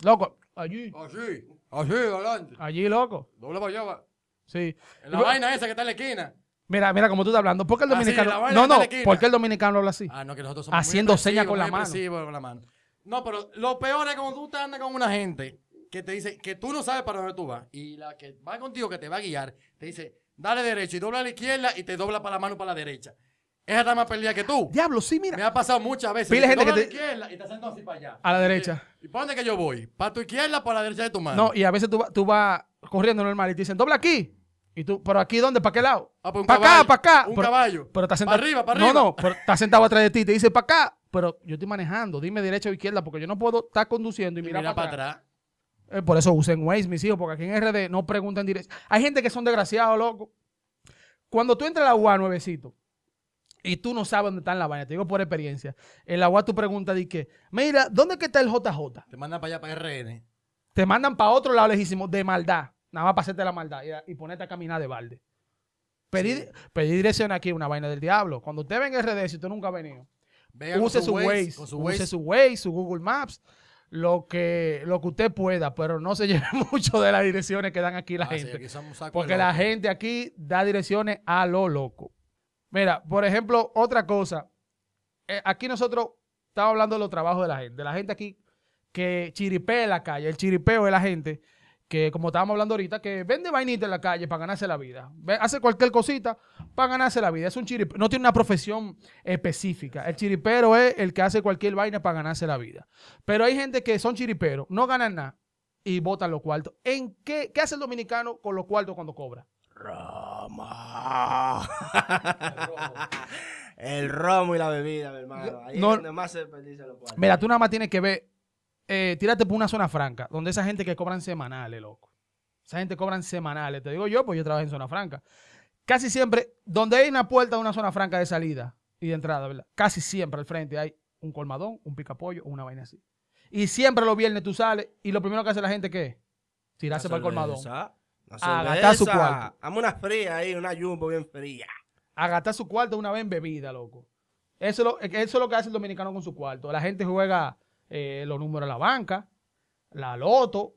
Loco, allí, Así, así, adelante. allí, loco. Doble para allá, va. Sí. En la vaina esa que está en la esquina. Mira, mira como tú estás hablando. ¿Por qué el Ah, sí, dominicano? la vaina no, está no. en la esquina. ¿Por qué el dominicano habla así? Ah, no, que nosotros somos Haciendo señas con la muy mano. expresivos con la mano. No, pero lo peor es cuando tú te andas con una gente que te dice que tú no sabes para dónde tú vas y la que va contigo, que te va a guiar, te dice, dale derecho y dobla a la izquierda y te dobla para la mano para la derecha. Esa está más perdida que tú. Diablo, sí, Me mira. ha pasado muchas veces. Pila Dice, gente que dobla a la te- izquierda y te hacen así para allá. A la derecha. ¿Y para dónde que yo voy? ¿Para tu izquierda o para la derecha de tu mano? No, y a veces tú, tú vas corriendo normal y te dicen, dobla aquí. Y tú, ¿pero aquí dónde? ¿Para qué lado? Ah, pues para acá, para acá. un pero, caballo. Pero está Pa' sentado. arriba, pa' No, arriba. no, pero está sentado atrás de ti. Te dice para acá. Pero yo estoy manejando. Dime derecha o izquierda porque yo no puedo estar conduciendo y, Y mirar mira para para atrás. atrás. Eh, por eso usen Waze, mis hijos, porque aquí en RD no preguntan dirección. Hay gente que son desgraciados, loco. Cuando tú entras a la UA nuevecito y tú no sabes dónde está en la vaina, te digo por experiencia, en la UA tú preguntas de que, mira, ¿dónde que está el JJ? Te mandan para allá, para RN. Te mandan para otro lado lejísimo de maldad, nada más para hacerte la maldad y, y ponerte a caminar de balde. Pedir, pedir dirección aquí una vaina del diablo. Cuando usted venga en RD, si usted nunca ha venido, use su Waze, su use Waze. su Waze, su Google Maps, lo que, lo que usted pueda, pero no se lleve mucho de las direcciones que dan aquí la Ah, sí, gente. aquí porque la gente aquí da direcciones a lo loco. Mira, por ejemplo, otra cosa. Eh, aquí nosotros estamos hablando de los trabajos de la gente. De la gente aquí que chiripea en la calle. El chiripeo es la gente que, como estábamos hablando ahorita, que vende vainita en la calle para ganarse la vida. Hace cualquier cosita para ganarse la vida. Es un chiripeo. No tiene una profesión específica. El chiripero es el que hace cualquier vaina para ganarse la vida. Pero hay gente que son chiriperos, no ganan nada y botan los cuartos. ¿En qué, qué hace el dominicano con los cuartos cuando cobra? Roma. El romo y la bebida, mi hermano. Ahí No- es donde más se desperdicia los cuartos. Mira, tú nada más tienes que ver, eh, tírate por una zona franca, donde esa gente que cobran semanales, loco. Esa gente cobran semanales. Te digo yo, pues yo trabajo en zona franca. Casi siempre, donde hay una puerta de una zona franca de salida y de entrada, ¿verdad? Casi siempre al frente hay un colmadón, un picapollo o una vaina así. Y siempre los viernes tú sales y lo primero que hace la gente, ¿qué es? Tirarse para el colmadón. A gastar su cuarto. Dame una fría ahí, una jumbo bien fría. a gastar su cuarto una vez en bebida, loco. Eso es lo, eso es lo que hace el dominicano con su cuarto. La gente juega eh, los números a la banca. la loto.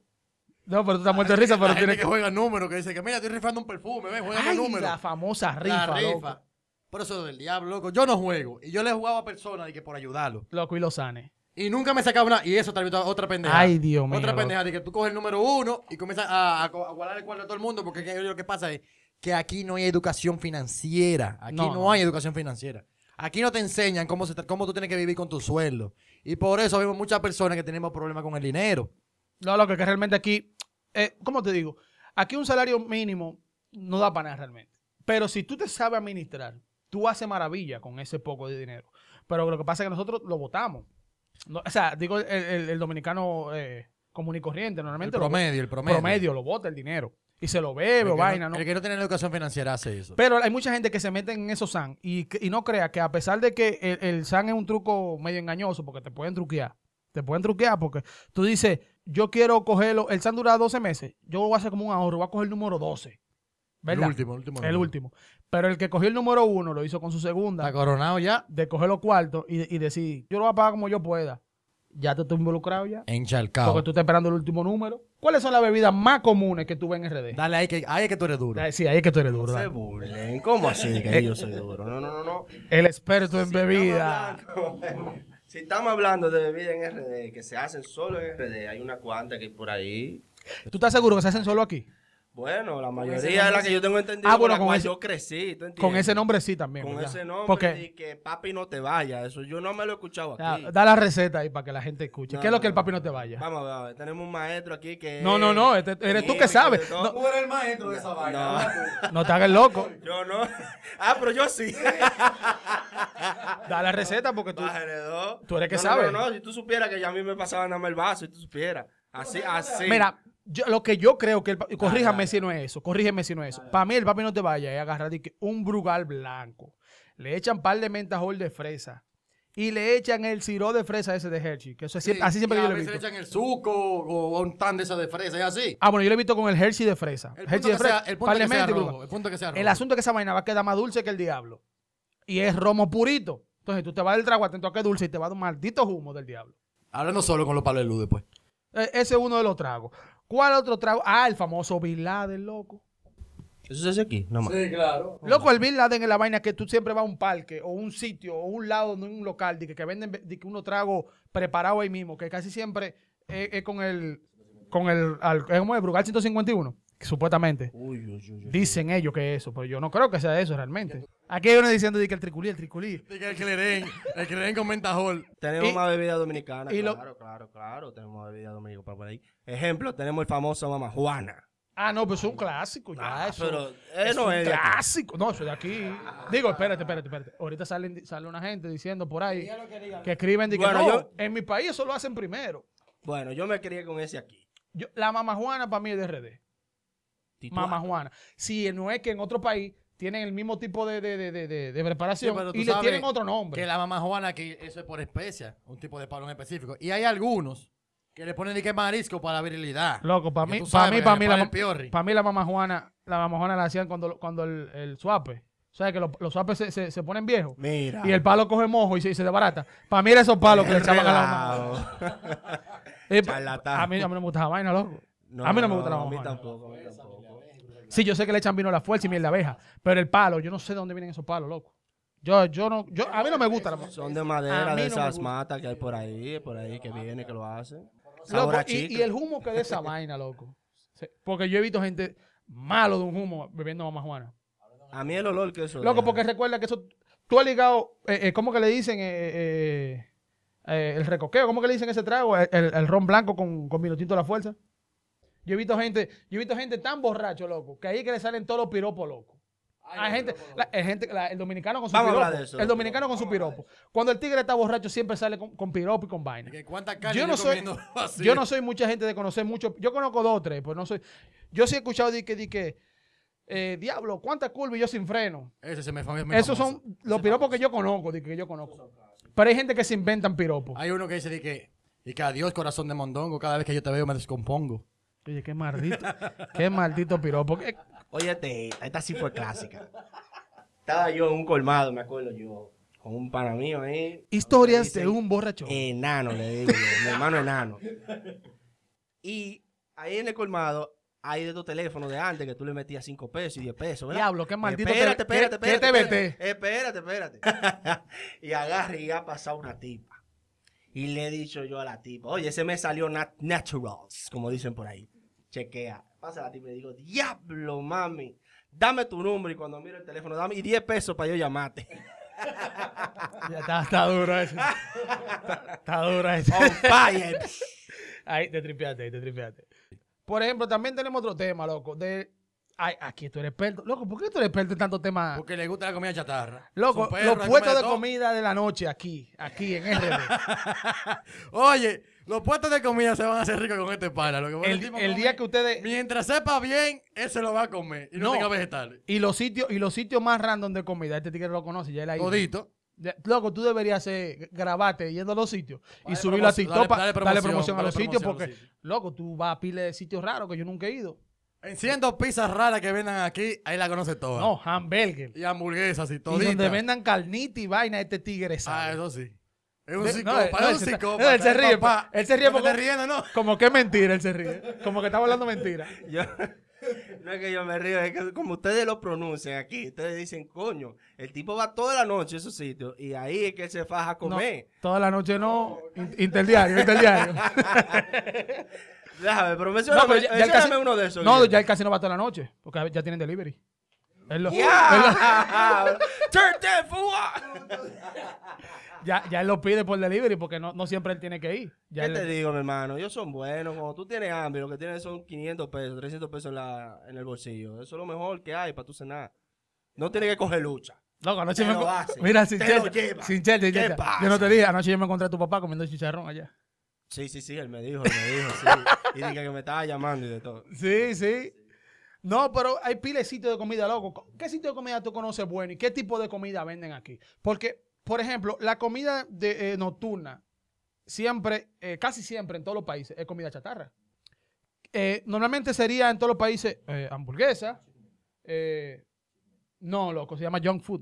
No, pero tú estás muerto de risa, pero la gente tienes que juega números, que dice que mira, estoy rifando un perfume, ven, juega Ay, números. la famosa La rifa, rifa. loco. Por eso del diablo, loco. Yo no juego. Y yo le he jugado a personas y que por ayudarlo. Loco y los sanes. Y nunca me sacaba una. Y eso también otra- otra pendeja. Ay, Dios mío, Otra pendeja de que tú coges el número uno y comienzas a, a, a guardar el cuadro de todo el mundo. Porque que- lo que pasa es que aquí no hay educación financiera. Aquí No, hay educación financiera. Aquí no te enseñan cómo, se, cómo tú tienes que vivir con tu sueldo. Y por eso vemos muchas personas que tenemos problemas con el dinero. No, loco, que realmente aquí, eh, ¿cómo te digo? Aquí un salario mínimo no da para nada realmente. Pero si tú te sabes administrar, tú haces maravilla con ese poco de dinero. Pero lo que pasa es que nosotros lo votamos. No, o sea, digo, el, el- el dominicano eh, común y corriente, El normalmente lo- promedio, el promedio. promedio lo vota el dinero. Y se lo bebe El o vaina, no, ¿no? El que no tiene educación financiera hace eso. Pero hay mucha gente que se mete en esos SAN y, y no crea que a pesar de que el, el SAN es un truco medio engañoso, porque te pueden truquear, te pueden truquear porque tú dices, yo quiero cogerlo, el SAN dura 12 meses, yo voy a hacer como un ahorro, voy a coger el número 12. ¿Verdad? El último, el último. El último. Pero el que cogió el número 1 lo hizo con su Está segunda, coronado ya. de coger los cuartos y, y decir, yo lo voy a pagar como yo pueda. Ya te estoy involucrado ya. Encharcado. Porque tú estás esperando el último número. ¿Cuáles son las bebidas más comunes que tú ves en RD? Dale ahí que, ahí es que tú eres duro. Sí, ahí es que tú eres duro. No se dale. burlen. ¿Cómo así que yo soy duro? No, no, no, no. El experto en Si bebida. estamos hablando- Si estamos hablando de bebida en RD, que se hacen solo en RD, hay una cuanta que hay por ahí. ¿Tú estás seguro que se hacen solo aquí? Bueno, la mayoría de las que yo tengo entendido Ah, con bueno, la con cual ese- yo crecí, ¿tú Con entiendes? ese nombre sí también. Con ¿verdad? ese nombre Porque y que papi no te vaya. Eso yo no me lo he escuchado ya, aquí. da la receta ahí para que la gente escuche. No, ¿Qué es lo que el papi no te vaya? Vamos a ver, a ver, tenemos un maestro aquí que... No, no, no, este- eres tú que sabes. No. Tú eres el maestro de esa No, No te hagas loco. yo no. Ah, pero yo sí. Da la receta porque tú. Tú eres que no, sabes. No, no, no, si tú supieras que ya a mí me pasaba nada más el vaso, si tú supieras. Así, así. Mira, yo- lo que yo creo que el papi. Corríjame si no es eso. Corrígeme si no es eso. Para mí, el papi no te vaya es agarrar que un brugal blanco. Le echan par de mentajol de fresa. Y le echan el sirop de fresa ese de Hershey. Que eso es así siempre y yo lo he visto. le echan el suco o, o un tan de esa de fresa y así. Ah, bueno, yo lo he visto con el Hershey de fresa. El Hershey punto, de que fresa. sea, el punto que sea. El punto que sea. El asunto es que esa vaina va a quedar más dulce que el diablo. Y es romo purito. Entonces tú te vas del trago atento a que es dulce y te va a dar un maldito humo del diablo. Hablando solo con los palos de luz después. E- ese es uno de los tragos. ¿Cuál otro trago? Ah, el famoso Bin Laden, loco. Eso se hace aquí, no más. claro. Loco, el Bin Laden es la vaina que tú siempre vas a un parque o un sitio o un lado de un local de que, que venden de que unos tragos preparados ahí mismo, que casi siempre es, es con el con el, al- es como el Brugal 151, que supuestamente. Uy, uy, uy, uy. Dicen ellos que es eso, pero yo no creo que sea eso realmente. Aquí hay uno diciendo de que el triculí, el triculí. El que den, el den con mentajol. Tenemos Y- más bebida dominicana. y lo- claro, claro, claro. Tenemos más bebida dominicana por ahí. Ejemplo, tenemos el famoso Mama Juana. Ah, no, pero es un clásico ya. Ah, eso. pero es no un es de aquí. clásico. No, eso de aquí. Digo, espérate, espérate, espérate. Ahorita salen, sale una gente diciendo por ahí que escriben de que Bueno, no, yo- en mi país eso lo hacen primero. Bueno, yo me crié con ese aquí. Yo- la mamá Juana para mí es de RD. Tituá. Mamá Juana. Si no es que en otro país tienen el mismo tipo de, de, de, de, de- preparación Sí, pero tú y le sabes tienen otro nombre. Que la mamá Juana, que eso es por especia, un tipo de palo en específico. Y hay algunos que le ponen de que marisco para virilidad. Loco, para mí, para mí, para mí, la, para mí la mamá Juana, la mamá Juana la hacían cuando, cuando el, el suape. O sea, que los, los suapes se, se, se ponen viejos. Mira. Y el palo coge mojo y se, y se desbarata. Para mí era esos palos que le echaban a la mamá. Eh, pa- a, mí, a mí no me gusta esa vaina, loco. a mí no me gusta la A mamá mí Juana. tampoco, a mí tampoco. Sí, yo sé que le echan vino a la fuerza y miel de abeja. Pero el palo, yo no sé de dónde vienen esos palos, loco. Yo, yo no, yo, a mí no me gusta la Son de madera, de no esas matas que hay por ahí, por ahí que viene, que lo hacen. Loco, y, el humo que de esa vaina, loco. Porque yo he visto gente malo de un humo bebiendo mamá Juana. A mí el olor que eso Loco, deja. porque recuerda que eso. Tú has ligado. Eh, eh, ¿Cómo que le dicen? Eh, eh, eh, el recoqueo. ¿Cómo que le dicen ese trago? El, el- el ron blanco con, con vino tinto a la fuerza. Yo he visto gente, yo he visto gente tan borracho, loco, que ahí es que le salen todos los piropos, loco. Hay gente, la- el, gente la- el dominicano con su Vamos a piropo. hablar de eso, el dominicano con su piropo. Cuando el tigre está borracho, siempre sale con, con piropo y con vaina. Que cuánta carne Yo no soy, yo no soy mucha gente de conocer mucho. Yo conozco dos o tres, pues no soy. Yo sí he escuchado de que, de que eh, diablo, cuánta curva y yo sin freno. Ese se me fue. muy Esos famoso. son los piropos que yo conozco, de que yo conozco. Pero hay gente que se inventan piropos. Hay uno que dice de que, y que adiós corazón de mondongo, cada vez que yo te veo me descompongo. Oye, qué maldito, qué maldito piropo. ¿Qué- Oye, esta, esta sí fue clásica. Estaba yo en un colmado, me acuerdo yo, con un pana mío ahí. Historias de un borracho. Enano, le digo yo, mi hermano enano. Y ahí en el colmado hay de estos teléfonos de antes que tú le metías 5 pesos y 10 pesos, ¿verdad? Diablo, qué maldito. Espérate, te- espérate, ¿qué- espérate. ¿Qué te espérate? Espérate, espérate. y agarre y ha pasado una tipa. Y le he dicho yo a la tipa, oye, ese me salió nat- naturals, como dicen por ahí. Chequea. Pasa la tipa y le digo, diablo, mami, dame tu número. Y cuando miro el teléfono, dame y 10 pesos para yo llamarte. Ya está, está duro eso. Está, está duro eso. On fire. Ahí te tripeaste, ahí te tripeaste. Por ejemplo, también tenemos otro tema, loco. De, ay, aquí tú eres experto. Loco, ¿por qué tú eres experto en tantos temas? Porque le gusta la comida chatarra. Loco, perro, los puestos de comida de la noche aquí, aquí en RD. Oye, los puestos de comida se van a hacer ricos con este pana. Lo que el, el día que ustedes... Mientras sepa bien, él se lo va a comer. Y no, No. tenga vegetales. Y los sitios y los sitios más random de comida, este tigre lo conoce, ya él ahí. Todito. Loco, tú deberías hacer, grabarte yendo a los sitios y subirlo a TikTok, darle promoción, a los sitios porque, los sitios. loco, tú vas a pile de sitios raros que yo nunca he ido. Enciendo pizzas raras que vendan aquí, ahí la conoce toda. No, hamburger. Y hamburguesas y Y toditas. donde vendan carnita y vaina, este tigre Ah, sabe. eso sí. Es un psicópata, no, no, es él un psicópata. no, él se ríe, papá. él se ríe te porque- riendo, no. Como que es mentira, él se ríe. Como que estaba hablando mentira. Yo- no es que yo me río, es que como ustedes lo pronuncian aquí, ustedes dicen, coño, el tipo va toda la noche a esos sitios y ahí es que él se faja a No, comer. toda la noche no. In- Interdiario, interdiario. Déjame, pero No, pero ya, ya el casi- uno de esos. No, ya el casi no va toda la noche. Porque ya tienen delivery. Él lo- él lo- ¡Ya! Turn that fool up. Ya, ya él lo pide por delivery porque no, no siempre él tiene que ir. Ya ¿Qué él- te digo, mi hermano? Ellos son buenos. Cuando tú tienes hambre, lo que tienes son 500 pesos, 300 pesos en, la, en el bolsillo. Eso es lo mejor que hay para tu cenar. No tienes que coger lucha. Loco, anoche Te me lo hace, Mira, sin te lo chete, lleva. sin chete, sin ¿Qué chete. pasa? Yo no te dije, anoche yo me encontré a tu papá comiendo chicharrón allá. Sí, sí, sí, él me dijo, él me dijo, sí. Y dije que me estaba llamando y de todo. Sí, sí. No, pero hay pile de sitios de comida, loco. ¿Qué sitio de comida tú conoces bueno y qué tipo de comida venden aquí? Porque, por ejemplo, la comida de, eh, nocturna, siempre, eh, casi siempre en todos los países, es comida chatarra. Eh, normalmente sería en todos los países hamburguesa. no, loco, se llama junk food.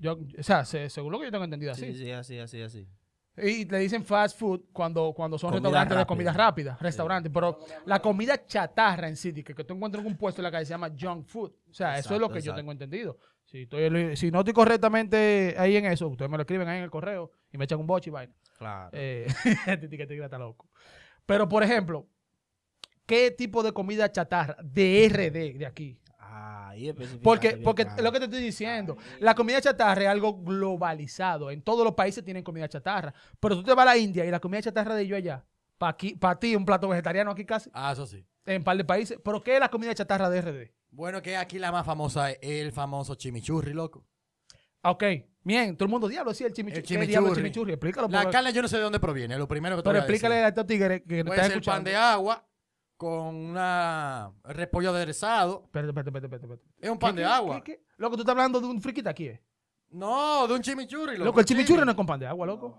Junk- o sea, se- según lo que yo tengo entendido así. Sí, sí, así, así, así. Y le dicen fast food cuando, cuando son Comida restaurantes de comida rápida, restaurantes. Pero la comida chatarra en sí, que, que tú encuentras en un puesto en la calle se llama junk food. O sea, eso es lo Exacto, que yo tengo entendido. Si, estoy, si no estoy correctamente ahí en eso, ustedes me lo escriben ahí en el correo y me echan un boche y vaina. Claro. Eh, este tigre está loco. Pero, por ejemplo, ¿qué tipo de comida chatarra de RD de aquí? Ahí Porque, porque claro. lo que te estoy diciendo, la comida chatarra es algo globalizado. En todos los países tienen comida chatarra. Pero tú te vas a la India y la comida chatarra de ellos allá, para para ti, un plato vegetariano aquí casi, Ah, eso sí. en un par de países. ¿Pero qué es la comida chatarra de RD? Bueno, que aquí la más famosa es el famoso chimichurri, loco. Ah, Ok, bien, todo el mundo, diablo, sí, el chimichurri. El ¿Qué diablo es chimichurri. Explícalo. La porque- carne yo no sé de dónde proviene, lo primero que te pero voy a explícale decir. a estos tigres que nos Puede están pan escuchando. de agua con una repollo aderezado. Espérate, espérate, espérate, espérate. Es un pan ¿Qué, de qué, agua. qué, qué? Loco, tú estás hablando de un friquita aquí, ¿eh? No, de un chimichurri, loco. Loco, el chimichurri no es con pan de agua, loco.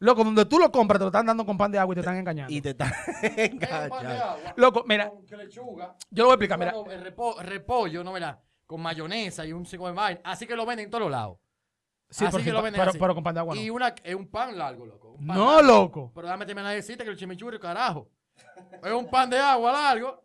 Loco, donde tú lo compras, te lo están dando con pan de agua y te están engañando. Y te está Es un pan de enganchando. agua. Loco, mira, Con que lechuga. yo lo voy a explicar, mira. Bueno, el repo- repollo, ¿no verdad? Con mayonesa y un chico de vaina. Así que lo venden en todos lados. Sí, Así que sí, lo venden pero, así. pero con pan de agua no. Y una, es un pan largo, loco. un pan No, largo. loco. Pero dame terminar de decirte que el chimichurri, carajo. Es un pan de agua largo.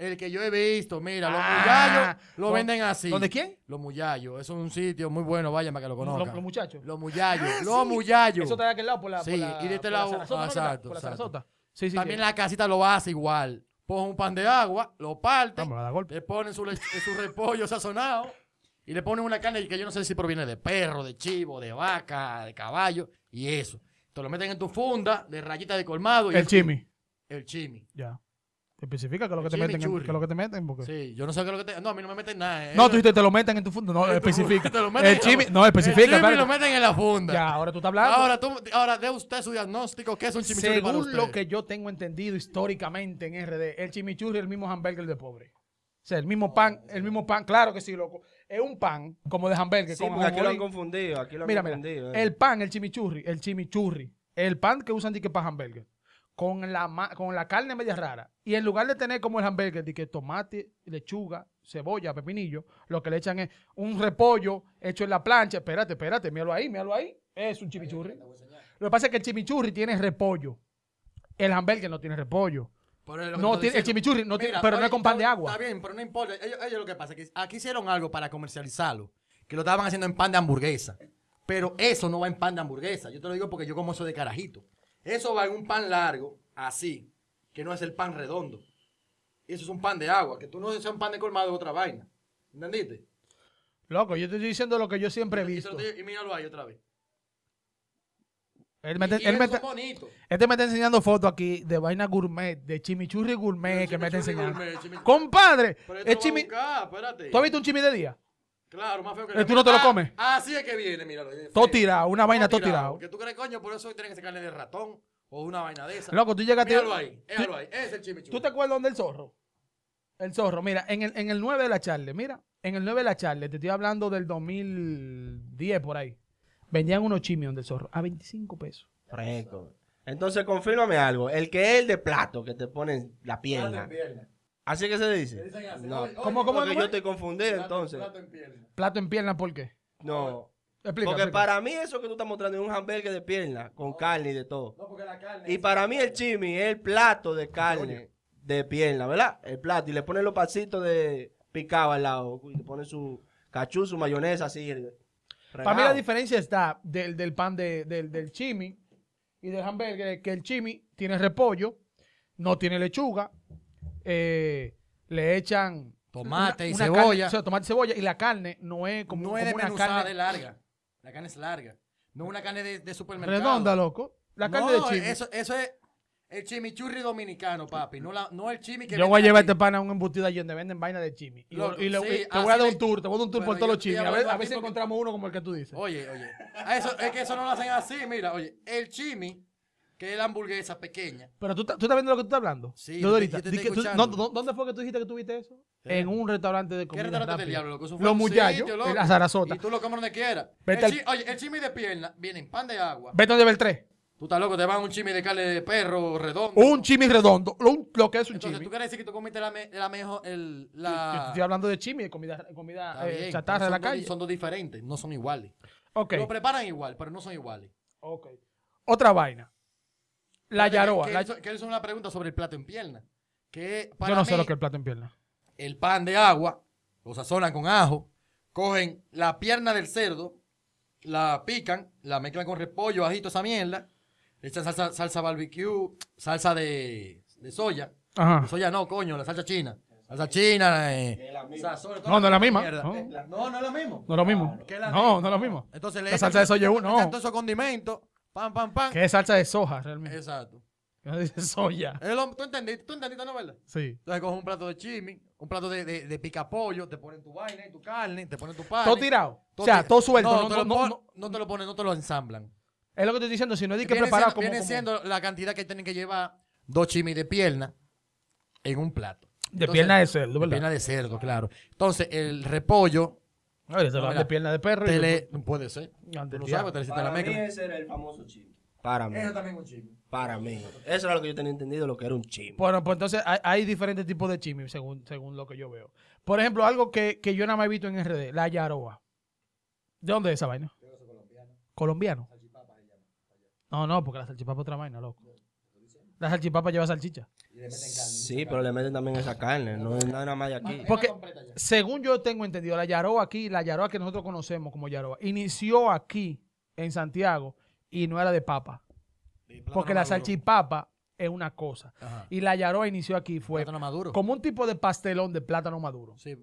El que yo he visto, mira, los Ah, muyallos lo ¿dó- venden así. ¿Dónde quién? Los muyallos. Eso es un sitio muy bueno, vayan para que lo conozcan. los muchachos. Los muyallos. los muyallos. Eso está de aquel lado por la. Sí, por la- y de este por la lado- Por la exacto. Sí, sí. También sí. la casita lo hace igual. Ponen un pan de agua, lo parten, Vamos le ponen su, su repollo sazonado y le ponen una carne que yo no sé si proviene de perro, de chivo, de vaca, de caballo y eso. Te lo meten en tu funda de rayita de colmado. Y El chimi. El chimi. Ya. Especifica que es lo que El te meten. Que es lo que te meten. Porque... Sí, yo no sé qué es lo que te... No, a mí no me meten nada. eh. No, tú dices, te lo meten en tu funda. No, especifica. Te lo meten El chimi. No, especifica. El chimi lo meten en la funda. Ya, ahora tú estás hablando. Ahora, tú, ahora dé usted su diagnóstico. ¿Qué es un chimichurri para Según usted? lo que yo tengo entendido históricamente en RD, el chimichurri es el mismo hamburger de pobre. O sea, el mismo pan, el mismo pan, claro que sí, loco. Es un pan como de hamburger Sí, porque aquí lo han confundido, aquí lo han Mira, mira, confundido. eh. el pan, el chimichurri, el chimichurri, el pan que usan de que para hamburger, con la, con la carne media rara. Y en lugar de tener como el hamburger, de que tomate, lechuga, cebolla, pepinillo, lo que le echan es un repollo hecho en la plancha. Espérate, espérate, míralo ahí, míralo ahí. Es un chimichurri. Lo que pasa es que el chimichurri tiene repollo El hamburger no tiene repollo. No tiene- el chimichurri no tiene- pero no es con pan está- de agua. Está bien, pero no importa. Ellos, ellos lo que pasa es que aquí hicieron algo para comercializarlo, que lo estaban haciendo en pan de hamburguesa. Pero eso no va en pan de hamburguesa. Yo te lo digo porque yo como eso de carajito. Eso va en un pan largo, así, que no es el pan redondo. Eso es un pan de agua, que tú no es un pan de colmado de otra vaina. ¿Entendiste? Loco, yo te estoy diciendo lo que yo siempre he visto. y míralo ahí otra vez. Él me, está- él me este me está enseñando fotos aquí de vaina gourmet, de chimichurri gourmet que me está enseñando. Compadre, chimi... buscar, espérate. ¿tú has visto un chimi de día? Claro, más feo que Eh, ¿tú no te lo Ah, comes? Así es que viene, míralo. Todo tirado, una vaina todo tirado. Que tú crees, coño, por eso tiene que ser carne de ratón o una vaina de esa. Loco, tú llegaste... Míralo ahí, tú- míralo ahí. Ese es el chimichurri. ¿Tú te acuerdas dónde el zorro? El zorro, mira, en el, en el 9 de la Charle, mira, en el 9 de la Charle, te estoy hablando del 2010 por ahí. Vendían unos chimios del zorro a 25 pesos. Fresco. Entonces, confírmame algo. El que es el de plato, que te ponen la pierna. ¿Así que se dice? No. Oye, ¿Cómo, cómo, Porque cómo? yo estoy confundido, entonces. plato en pierna. Plato en pierna, ¿por qué? No. Explica, Porque explica. para mí eso que tú estás mostrando es un hamburger de pierna, con carne y de todo. No, porque la carne. Y para mí el chimi es el plato de carne de pierna, ¿verdad? El plato. Y le ponen los pasitos de picado al lado. Y le ponen su cachú, su mayonesa así. Para mí la diferencia está del, del pan de- del, del chimi y del hamburger, que el chimi tiene repollo, no tiene lechuga, eh, le echan Tomate y cebolla. o sea, tomate y cebolla, y la carne no es como, no es como una carne es larga. La carne es larga. No es una carne de, de supermercado. redonda, loco. La carne No, de chimi. Eso, eso es el chimichurri dominicano, papi. No, la, no el chimi que Yo voy a llevar este pan a un embutido allí donde venden vaina de chimi. Y, Loco, y le- sí, y te voy a dar un tour, te voy a dar un tour por todos los chimis. A ver, a ver si encontramos uno como el que tú dices. Oye, oye. a Eso, es que eso no lo hacen así, mira, oye. El chimi, que es la hamburguesa pequeña. Pero tú, tú estás viendo lo que tú estás hablando. Sí, Yo te- te estoy tú- no, ¿Dónde fue que tú dijiste que tuviste eso? ¿Qué? En un restaurante de ¿Qué comida restaurante del diablo, loco? Eso fue Los muchachos, la Sarasota. Y tú lo comes donde quieras. El al- Oye, el chimi de pierna viene en pan de agua. Vete donde ve el 3. Tú estás loco, te van un chimi de carne de perro redondo. Un chimi redondo. Lo, lo que es un Entonces, chimi. ¿tú quieres decir que tú comiste la, me- la mejor, el, Yo estoy hablando de chimi, de comida, comida eh, chatarra de la dos- calle. Son dos diferentes, no son iguales. Ok. Lo preparan igual, pero no son iguales. ok. Otra vaina. La yaroa. Que, la- que hizo una pregunta sobre el plato en pierna. Que para Yo no sé mí, lo que es el plato en pierna. el pan de agua, lo sazonan con ajo, cogen la pierna del cerdo, la pican, la mezclan con repollo, ajito, esa mierda, le echan salsa, salsa barbecue, salsa de, de soya. Ajá. De soya no, coño, la salsa china. Salsa china, eh, sazón, No, no es la misma. mierda. No. No, no es lo mismo. No es lo mismo. No, misma. no es lo mismo. Entonces le La salsa de soya es uno, no. todos esos condimentos, pam, pam, pam. Que es salsa de soja, realmente. Exacto. Que no dice soya. ¿Tú entendiste? ¿Tú entendiste, no, verdad? Sí. Entonces coges un plato de chimi, un plato de, de, de picapollo, te ponen tu vaina y tu carne, te ponen tu pan. Todo tirado. O sea, todo suelto. No, No, te no, lo no, te lo ponen, no te lo ensamblan. Es lo que estoy diciendo. Si no es de que preparar como. viene como- siendo la cantidad que tienen que llevar dos chimis de pierna en un plato. De pierna de cerdo, de ¿verdad? pierna de cerdo, claro. Entonces, el repollo, Lo dan mira, de pierna de perro. y te después- le, no puede ser. Tú lo sabes, te le hiciste la Para mí ese era el famoso chimi. Para mí. Eso también es un chimi. Para mí. Eso era lo que yo tenía entendido, lo que era un chimi. Bueno, pues entonces hay, hay diferentes tipos de chimi según, según lo que yo veo. Por ejemplo, algo que, que yo nada más he visto en RD, la yaroa. ¿De dónde es esa vaina? Colombiano. No, no, porque la salchipapa es otra vaina, loco. La salchipapa lleva salchicha. Sí, pero le meten también esa carne. No es nada más de aquí. Porque, según yo tengo entendido, la yaroa aquí, la yaroa que nosotros conocemos como yaroa, inició aquí, en Santiago, y no era de papa. Porque la salchipapa es una cosa. Ajá. Y la yaroa inició aquí, fue como un tipo de pastelón de plátano maduro. Sí.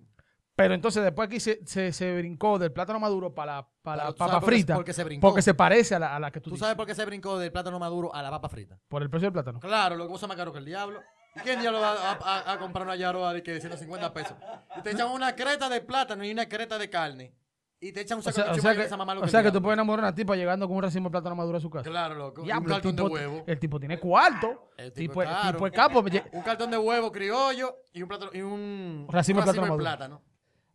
Pero entonces después aquí se, se, se brincó del plátano maduro para la, para la papa por frita. por qué se brincó. porque se parece a la, a la que tú, ¿Tú dices. sabes por qué se brincó del plátano maduro a la papa frita? Por el precio del plátano. Claro, lo que usa más caro que el diablo. ¿Y quién diablo va a, a- a comprar una yaroa de que de 150 pesos? Y te echan una creta de plátano y una creta de carne. Y te echan un O saco sea, de o sea y esa mamá que, lo o que sea que tú puedes enamorar a una tipa llegando con un racimo de plátano maduro a su casa. Claro, loco. Y un cartón de huevo. El tipo tiene cuarto. El tipo tipo, es el caro. tipo es capo. Un cartón de huevo criollo y un plátano y un Racimo de plátano maduro. plátano.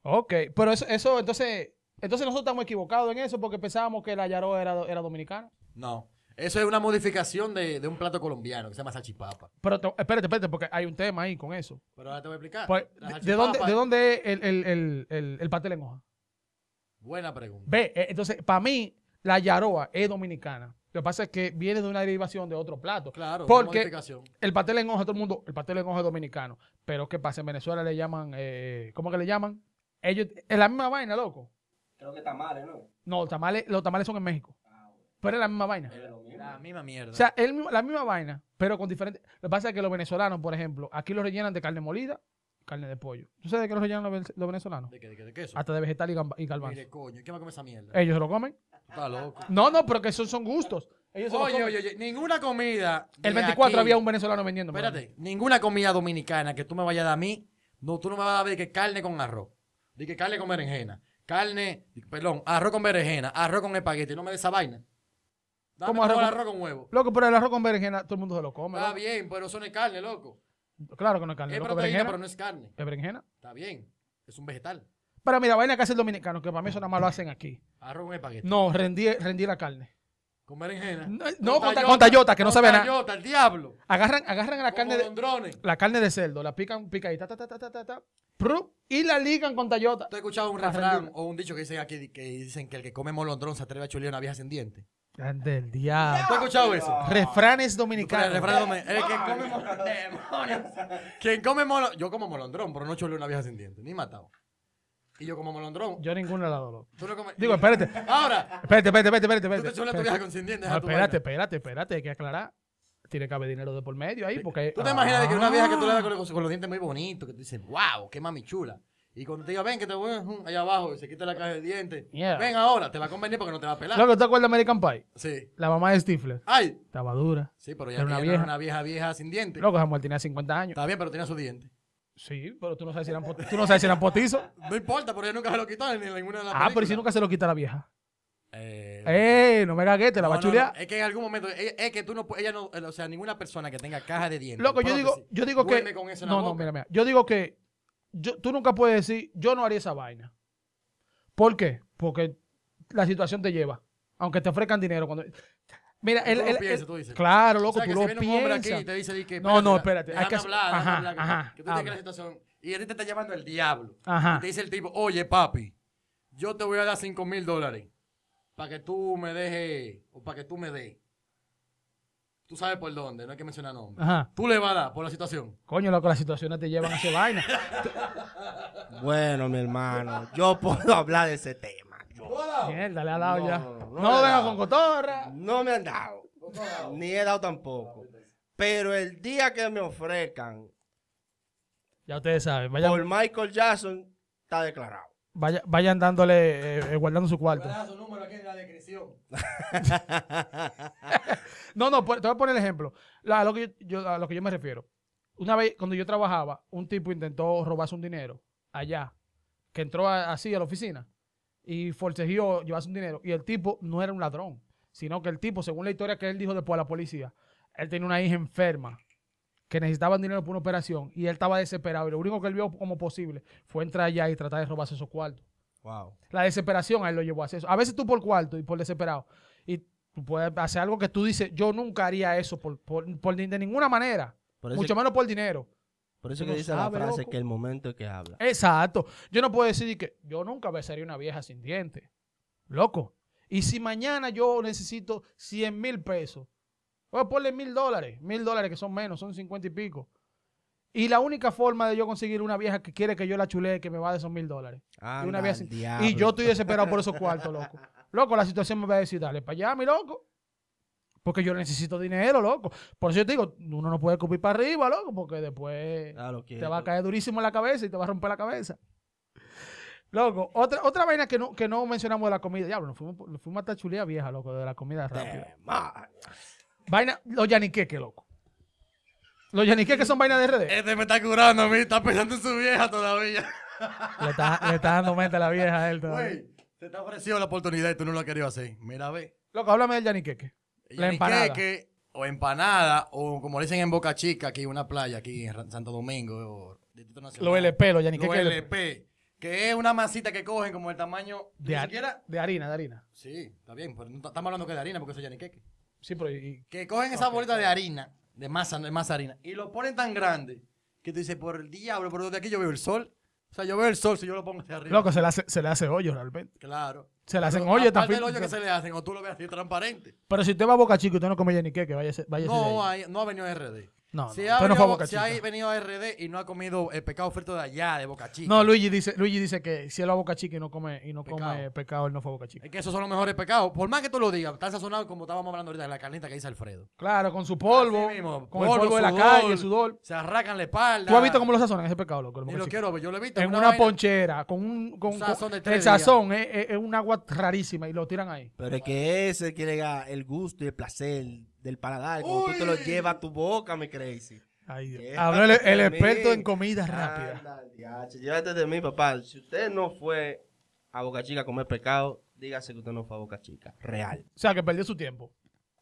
Ok, pero eso, eso entonces, entonces nosotros estamos equivocados en eso porque pensábamos que la yaroa era, era dominicana. No. Eso es una modificación de, de un plato colombiano que se llama salchipapa. Pero te- espérate, espérate, porque hay un tema ahí con eso. Pero ahora te voy a explicar. Pues, ¿de, dónde, ¿De dónde es el, el, el, el, el pastel en hoja? Buena pregunta. Ve, eh, entonces, para mí, la yaroa es dominicana, Lo que pasa es que viene de una derivación de otro plato. Claro, Porque el pastel en hoja, todo el mundo, el pastel en hoja es dominicano. Pero ¿qué pasa? En Venezuela le llaman, eh, ¿cómo que le llaman? Ellos, es la misma vaina, loco. Creo que tamales, ¿no? No, tamales, los tamales son en México. Pero es la misma vaina. La misma mierda. O sea, el mismo- la misma vaina, pero con diferentes. Lo que pasa es que los venezolanos, por ejemplo, aquí los rellenan de carne molida, carne de pollo. ¿Tú sabes de qué los rellenan los, ve- los venezolanos? ¿De qué? ¿De qué? ¿De queso? Hasta de vegetal y, y garbanzo. Mire, coño, ¿quién va a comer esa mierda? Ellos se lo comen. Tú estás loco. No, no, pero que esos son gustos. Ellos Oye, oye, oye, ninguna comida. El 24 aquí- había un venezolano vendiendo. Espérate, ninguna comida dominicana que tú me vayas a dar a mí, no, tú no me vas a dar de que carne con arroz, de que carne con berenjena, carne, perdón, arroz con berenjena, arroz con espagueti, no me des esa vaina. Dame ¿Cómo arroz con- arroz con huevo. Loco, pero el arroz con berenjena todo el mundo se lo come. Está loco. bien, pero eso no es carne, loco. Claro que no es carne. Es loco, proteína, berenjena. pero no es carne. ¿Es berenjena? Está bien, es un vegetal. Pero mira, vaina que hace el dominicano, que para mí eso nada más lo hacen aquí. Arroz con espagueti. No, rendí, rendí la carne. Con berenjena. No, no, con ta- con tallota, que no Con sabe a nada. tallota, el diablo. Agarran, agarran la Con carne de, la carne de cerdo, la pican picadita, ta, ta, ta, ta, ta, ta, pru, y la ligan con tallota. ¿Tú has escuchado un refrán o un dicho que dicen aquí que dicen que el que come molondrón se atreve a chulear una vieja sin diente? Del diablo. ¿Tú has escuchado eso? Refranes dominicanos. el que come molondrón. Demonios. Quien come molondrón. Yo como molondrón, pero no chuleo una vieja sin dientes. Ni matado. Y yo como molondrón. Yo ninguno de las dos. loco. Tú no comes. Digo, espérate. Ahora, Espérate, espérate, espérate, espérate. tú te chuleas a tu espérate. vieja con sin dientes. No, espérate, espérate, espérate, hay que aclarar. Tiene que haber dinero de por medio ahí, porque... ¿Tú te imaginas de que una vieja que tú le das con, los- con los dientes muy bonitos, que tú dices, wow, qué mami chula? Y cuando te diga, ven, que te voy allá abajo, y se quita la caja de dientes. Yeah. Ven ahora, te va a convenir porque no te va a pelar. Loco, ¿te acuerdas de American Pie? Sí. La mamá de Stifler. Ay. Estaba dura. Sí, pero ya Era una vieja. era una vieja vieja sin dientes. Loco, esa mujer tenía 50 años. Está bien, pero tenía sus dientes. Sí, pero tú no sabes si eran, pot- tú no sabes si eran potizos. No importa, pero ella nunca se lo quitó ni en ninguna de las Ah, pero ¿y si nunca se lo quita la vieja. Eh, ¡Eh! No me cagué, te la no, va a no, chulear. no, Es que en algún momento, es, es que tú no, ella no, o sea, ninguna persona que tenga caja de dientes. Loco, yo digo, yo digo que. con eso en la No, no, mira, mira. Yo digo que yo, tú nunca puedes decir, yo no haría esa vaina. ¿Por qué? Porque la situación te lleva. Aunque te ofrezcan dinero. cuando Mira, Tú el, lo el- piensas, el- tú dices. Claro, O loco, sea, tú lo si viene un hombre aquí piensas. y te dice di que, No, no, espérate, hay que- hablar, ajá, hablar, ajá, que tú tienes que la situación y ahorita te está llevando el diablo. Ajá. Y te dice el tipo, oye, papi, yo te voy a dar 5 mil dólares para que tú me dejes, o para que tú me des. Tú sabes por dónde, no hay que mencionar nombres. Ajá. Tú le vas a dar por la situación. Coño, loco, las situaciones te llevan a hacer vaina. Bueno, mi hermano, yo puedo hablar de ese tema. Yo- Mierda, le ha dado No, ya. no, no, venga con cotorra. No me han dado. Ni he dado tampoco. Pero el día que me ofrezcan Ya ustedes saben. Por Michael Jackson, está declarado. Vaya- vayan dándole, eh, eh, guardando su cuarto. su número aquí en la descripción. No, no, pues, te voy a poner el ejemplo. La- a, lo que yo, yo- a lo que yo me refiero. Una vez, cuando yo trabajaba, un tipo intentó robarse un dinero allá, que entró a- así a la oficina y forcejeó llevarse un dinero. Y el tipo no era un ladrón, sino que el tipo, según la historia que él dijo después a la policía, él tenía una hija enferma que necesitaba dinero por una operación y él estaba desesperado. Y lo único que él vio como posible fue entrar allá y tratar de robarse esos cuartos. Wow. La desesperación a él lo llevó a hacer eso. A veces tú por cuarto y por desesperado. Y tú puedes hacer algo que tú dices, yo nunca haría eso por, por, por de ninguna manera. Mucho menos por dinero. por eso que no dice la frase loco. que el momento es que habla. Exacto. Yo no puedo decir que yo nunca besaría una vieja sin dientes. Loco. Y si mañana yo necesito 100 mil pesos, voy a ponerle mil dólares. Mil dólares que son menos, son 50 y pico. Y la única forma de yo conseguir una vieja que quiere que yo la chulee que me va de esos mil dólares. Y, una vieja diablo. y yo estoy desesperado por esos cuartos, loco. Loco, la situación me va a decir, dale para allá, mi loco. Porque yo necesito dinero, loco. Por eso yo te digo, uno no puede escupir para arriba, loco, porque después Claro, te va a caer durísimo en la cabeza y te va a romper la cabeza. Loco, otra, otra vaina que no, que no mencionamos de la comida. Diablo, nos fuimos, nos fuimos hasta chulía vieja, loco, de la comida rápida. Vaina, los yaniqueques, loco. Los yaniqueques son vainas de RD. Este me está curando a mí, está pensando en su vieja todavía. Le está, le está dando mente a la vieja a él todavía. Güey, se te ha ofrecido la oportunidad y tú no lo has querido hacer. Mira, ve. Loco, háblame del yaniqueque. La empanada. Yaniqueque, o empanada, o como le dicen en Boca Chica, aquí una playa, aquí en Santo Domingo, o Distrito Nacional. Los LP, los Los yaniqueques. de- LP, que es una masita que cogen como el tamaño De, ni siquiera- de harina, de harina. Sí, está bien, pero no estamos hablando que de harina porque eso es yaniqueque. Sí, pero y- Que cogen esa bolita de harina, de masa, de masa harina, y lo ponen tan grande que tú dices, por el diablo, pero de aquí yo veo el sol. O sea, yo veo el sol si yo lo pongo hacia arriba. Loco, se le hace, se le hace hoyo realmente. Claro. Se le hacen hoyo también. del hoyo que se le hacen, o tú lo ves así transparente. Pero si usted va a Boca Chica y usted no come ni qué, que vaya, vaya No, hay- no ha venido RD. No, si no, ha no venido, fue a Boca si ha Chica. venido a RD y no ha comido el pescado frito de allá, de Boca Chica. No, Luigi dice, Luigi dice que si él va a Boca Chica y no come, y no Pecado. come pescado, él no fue a Boca Chica. Es que esos son los mejores pecados. Por más que tú lo digas, están sazonados como estábamos hablando ahorita de la carnita que dice Alfredo. Claro, con su polvo, mismo, con el polvo, polvo de la sudor, calle, el sudor. Se arrancan la espalda. ¿Tú has visto cómo lo sazonan ese pescado, loco? el Boca lo Chica? quiero ver, yo lo he visto. En una, ponchera, con un, con, Un sazón de el tres sazón es, es- es un agua rarísima y lo tiran ahí. Pero es que ese quiere el gusto y el placer del paladar. Como tú te lo llevas a tu boca, mi crazy. Ay, Dios. Habló el, el experto en comida rápida. Diache, Llévate de mí, papá. Si usted no fue a Boca Chica a comer pescado, dígase que usted no fue a Boca Chica. Real. O sea, que perdió su tiempo.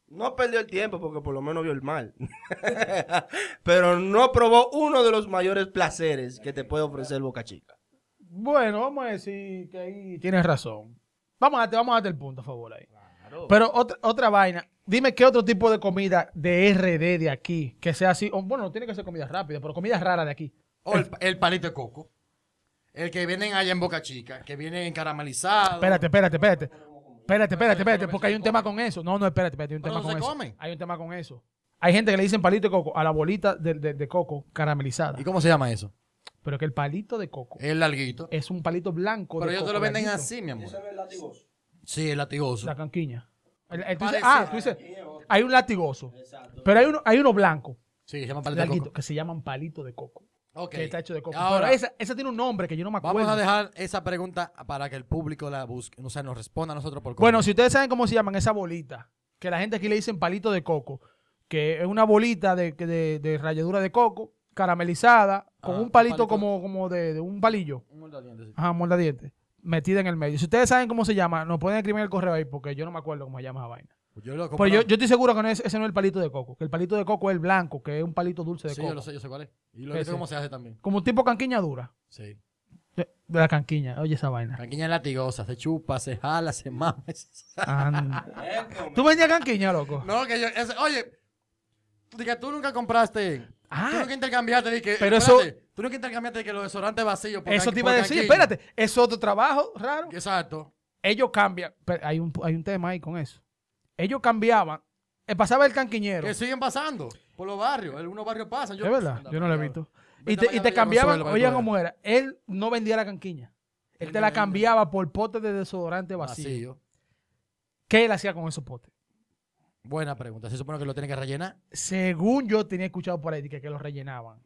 No perdió el tiempo porque por lo menos vio el mal. Pero no probó uno de los mayores placeres que te puede ofrecer Boca Chica. Bueno, vamos a decir que ahí tienes razón. Vamos a darte, vamos a darte el punto, a favor, ahí. Claro. Pero otra, otra vaina. Dime qué otro tipo de comida de RD de aquí que sea así. o, bueno, no tiene que ser comida rápida, pero comida rara de aquí. O el, el palito de coco. El que vienen allá en Boca Chica, que vienen caramelizado. Espérate, espérate, espérate. Espérate, espérate, espérate, porque hay un tema con eso. No, no, espérate, espérate, hay un Pero tema con se eso. comen. Hay un tema con eso. Hay gente que le dicen palito de coco a la bolita de, de- de coco caramelizada. ¿Y cómo se llama eso? Pero que el palito de coco El larguito. es un palito blanco. Pero de ellos te coco, lo venden blanquito. así, mi amor. Sí, el latigoso. La canquiña. El- el- tú dices- Parecido. ah, tú dices, hay un latigoso. Pero hay uno, hay uno blanco, Sí, se llama palito de larguito, coco. que se llaman palito de coco. Ok. Que está hecho de coco. Ahora, Pero esa, esa tiene un nombre que yo no me acuerdo. vamos a dejar esa pregunta para que el público la busque. O sea, nos responda a nosotros por Bueno, si ustedes saben cómo se llaman esa bolita, que la gente aquí le dicen palito de coco, que es una bolita de, que de, de ralladura de coco, caramelizada, con Ah, un un palito, palito. como, como de, de un palillo, Un moldeadiente, sí. ajá, moldadiente, metida en el medio. Si ustedes saben cómo se llama, nos pueden escribir en el correo ahí, porque yo no me acuerdo cómo se llama esa vaina. Pues yo lo Pero comprado. yo, yo estoy seguro que no es, ese no es el palito de coco, que el palito de coco es el blanco, que es un palito dulce de Sí, coco. yo lo sé, yo sé cuál es. Y lo Ese. cómo se hace también. Como un tipo canquiña dura. Sí. De, la canquiña, oye esa vaina. Canquiña es latigosa, se chupa, se jala, se mama. ¿Tú vendías canquiña, loco? no, que yo. ese- oye, que tú nunca compraste. Ah. tú intercambiaste. di que, Pero eso- espérate, Tú nunca intercambiaste que los desodorantes vacíos. por Eso te iba a decir, espérate, es otro trabajo raro. Exacto. ellos cambian, pero hay un, hay un tema ahí con eso. Ellos cambiaban, eh, pasaba el canquiñero. Que Es siguen pasando por los barrios. Algunos barrios pasan. Yo, verdad, Anda, yo no lo he visto. Y te, y te cambiaban, que oye cómo era. Él no vendía la canquiña. Él te la cambiaba por potes de desodorante vacío. Vacío. ¿Qué él hacía con esos potes? Buena pregunta. Se supone que lo tiene que rellenar. Según yo tenía escuchado por ahí que, que los rellenaban.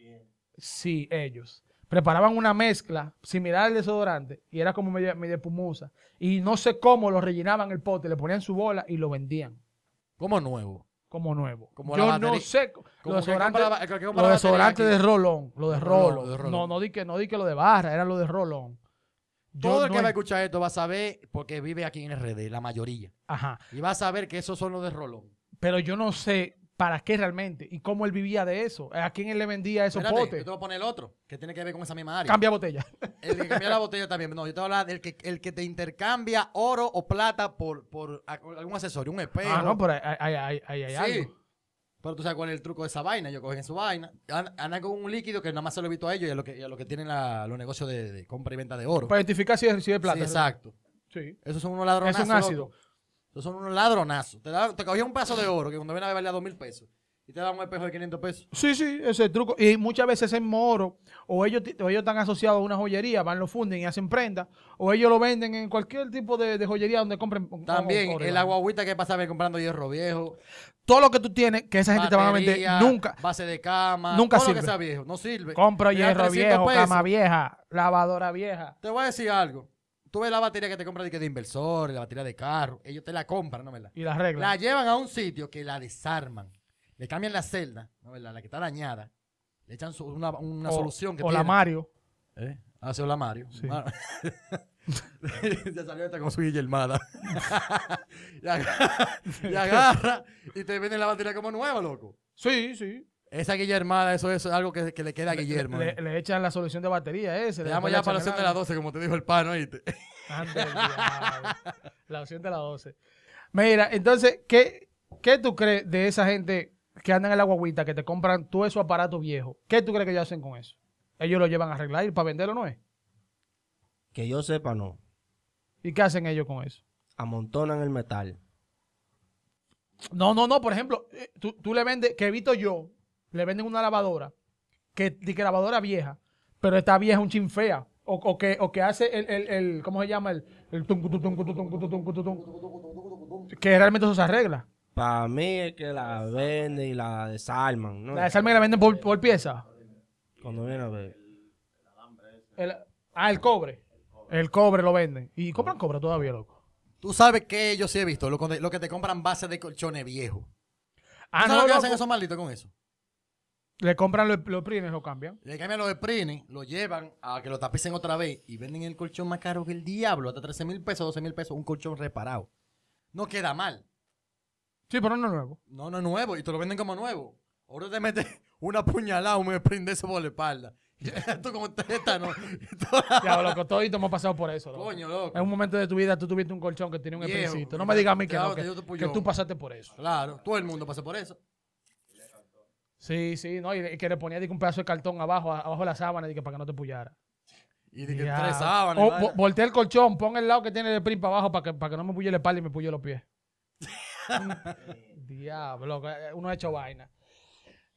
Sí, ellos. Preparaban una mezcla similar al desodorante y era como medio, medio espumosa. Y no sé cómo lo rellenaban el pote, le ponían su bola y lo vendían. Como nuevo. como nuevo. Como Yo la no sé. como Los que desodorantes, la- los desodorantes de rolón. Lo de rolón, rolón. No, no di que, no di que lo de barra, era lo de rolón. Todo el no que va a escuchar esto va a saber, porque vive aquí en RD, la mayoría. Ajá. Y va a saber que esos son los de Rolón. Pero yo no sé para qué realmente y cómo él vivía de eso. ¿A quién él le vendía esos Espérate, potes? Yo te voy a poner el otro, que tiene que ver con esa misma área. Cambia botella. El que cambia la botella también. No, yo te voy a hablar del que, el que te intercambia oro o plata por, algún accesorio, un espejo. ah, no, pero hay, hay, hay, hay- hay Sí. algo. Pero tú sabes cuál es el truco de esa vaina. Ellos cogen su vaina, an- andan con un líquido que nada más se lo he visto a ellos y a lo que, y a lo que tienen la- los negocios de, de compra y venta de oro. Para identificar si es, si es plata. Sí, exacto. Sí. Esos son unos ladronazos. Es un ácido. loco. Esos son unos ladronazos. Te, da- te cogía un pedazo de oro que cuando viene a valía dos mil pesos. Y te daban un espejo de 500 pesos. Sí, sí, ese es el truco. Y muchas veces en moro, o ellos, o ellos están asociados a una joyería, van, lo funden y hacen prenda, o ellos lo venden en cualquier tipo de, de joyería donde compren. También oro, el ¿vale? agüita que pasaba comprando hierro viejo. Todo lo que tú tienes, que esa gente te va a vender, nunca. Base de cama. nunca todo lo sirve. que sea viejo. No sirve. Da hierro 300 viejo, pesos. cama vieja, lavadora vieja. Te voy a decir algo. Tú ves la batería que te compras de, de inversor, la batería de carro. Ellos te la compran, ¿no verdad? Y las reglas. La llevan a un sitio que la desarman. Le cambian la celda, ¿no verdad? La que está dañada. Le echan su- una, una o, solución que o tiene. la Mario. ¿Eh? Ah, sí, o la Mario. Sí. Ah. ya salió esta con su guillermada. y, agarra, y agarra y te venden la batería como nueva, loco. Sí, sí. Esa guillermada, eso, eso es algo que, que le queda a Guillermo. Le, le echan la solución de batería ese. Le damos ya para la opción de las agua. 12, como te dijo el pano, ¿oíste? La opción de las 12. Mira, entonces, ¿qué, ¿qué tú crees de esa gente que andan en la guaguita, que te compran todo esos aparatos viejos, ¿qué tú crees que ellos hacen con eso? ¿Ellos lo llevan a arreglar y para venderlo no es? Que yo sepa, no. ¿Y qué hacen ellos con eso? Amontonan el metal. No, no, no. Por ejemplo, tú, tú le vendes, que he visto yo, le venden una lavadora, que, que lavadora vieja, pero está vieja un chin fea. O, o, que, o que hace el, el, el, ¿cómo se llama? El, el que realmente eso se arregla. Para mí es que la venden y la desarman, ¿no? La desarme que la venden por, por pieza. Cuando viene a ver. El- ah, el cobre. El cobre lo venden. Y compran cobre todavía, loco. Tú sabes que yo sí he visto, lo, que- lo que te compran base de colchones viejos. Ah, ¿Tú ¿Sabes no, lo que hacen esos malditos con eso? Le compran los, los prines, lo cambian. Le cambian los sprines, lo llevan a que lo tapicen otra vez y venden el colchón más caro que el diablo, hasta 13 mil pesos, 12 mil pesos, un colchón reparado. No queda mal. Sí, pero no es nuevo. No, no es nuevo y te lo venden como nuevo. Ahora te metes una puñalada, un sprint de eso por la espalda. Esto como tétano. Ya, loco, todos hemos pasado por eso. loco. Coño, loco. En un momento de tu vida tú tuviste un colchón que tenía un esprincito. No me digas a mí que, claro, no, que, que tú pasaste por eso. Claro, todo el mundo pasa por eso. Sí, sí, no, y, que le ponía un pedazo de cartón abajo, abajo de la sábana, que para que no te puyara. Y de que Ya. tres sábanas. O vo- voltea el colchón, pon el lado que tiene el sprint para abajo para que, para que no me puye la espalda y me puye los pies. Diablo, eh, uno ha hecho vaina.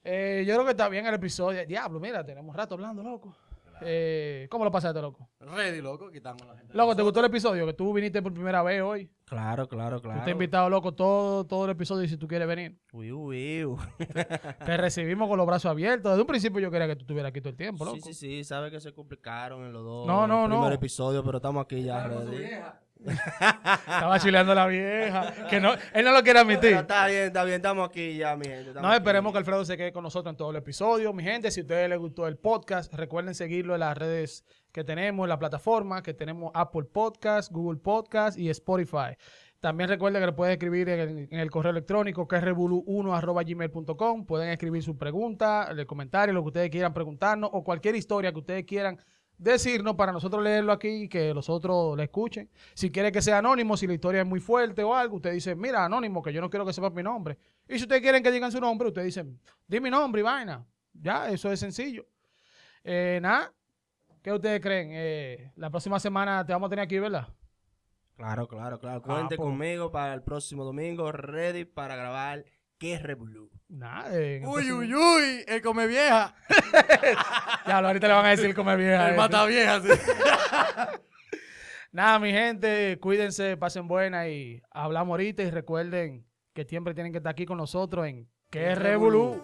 Eh, yo creo que está bien el episodio. Diablo, mira, tenemos rato hablando, loco. Eh, ¿Cómo lo pasaste, loco? Ready, loco, quitamos la gente. Loco, ¿te gustó el episodio? Que tú viniste por primera vez hoy. Claro, claro, claro. Tú te has invitado, loco, todo, todo el episodio y si tú quieres venir. Uy, uy, uy. Te recibimos con los brazos abiertos. Desde un principio yo quería que tú estuvieras aquí todo el tiempo, loco. Sí, sí, sí, sabe que se complicaron en los dos No, no, no. episodios, pero estamos aquí ya. ready. Estaba chileando la vieja. Que no, él no lo quiere Pero admitir. está bien, está bien, estamos aquí ya, mi gente. No, esperemos aquí. que Alfredo se quede con nosotros en todo el episodio. Mi gente, si a ustedes les gustó el podcast, recuerden seguirlo en las redes que tenemos, en la plataforma, que tenemos Apple Podcast, Google Podcast y Spotify. También recuerden que lo pueden escribir en el, en el correo electrónico que es revolu1.gmail.com. Pueden escribir sus preguntas, el comentario, lo que ustedes quieran preguntarnos o cualquier historia que ustedes quieran decirnos para nosotros leerlo aquí y que los otros le escuchen. Si quiere que sea anónimo, si la historia es muy fuerte o algo, usted dice, mira, anónimo, que yo no quiero que sepa mi nombre. Y si ustedes quieren que digan su nombre, ustedes dicen, di mi nombre y vaina. Ya, eso es sencillo. Eh, nada, ¿qué ustedes creen? Eh, la próxima semana te vamos a tener aquí, ¿verdad? Claro, claro, claro. Cuente pues. conmigo para el próximo domingo, ready para grabar Que Revolú. Nada. eh, el Uy, uy, uy, el come vieja. Ya, ahorita le van a decir comer vieja. El ese. mata vieja, sí. Nada, mi gente, cuídense, pasen buena y hablamos ahorita y recuerden que siempre tienen que estar aquí con nosotros en Que Revolú.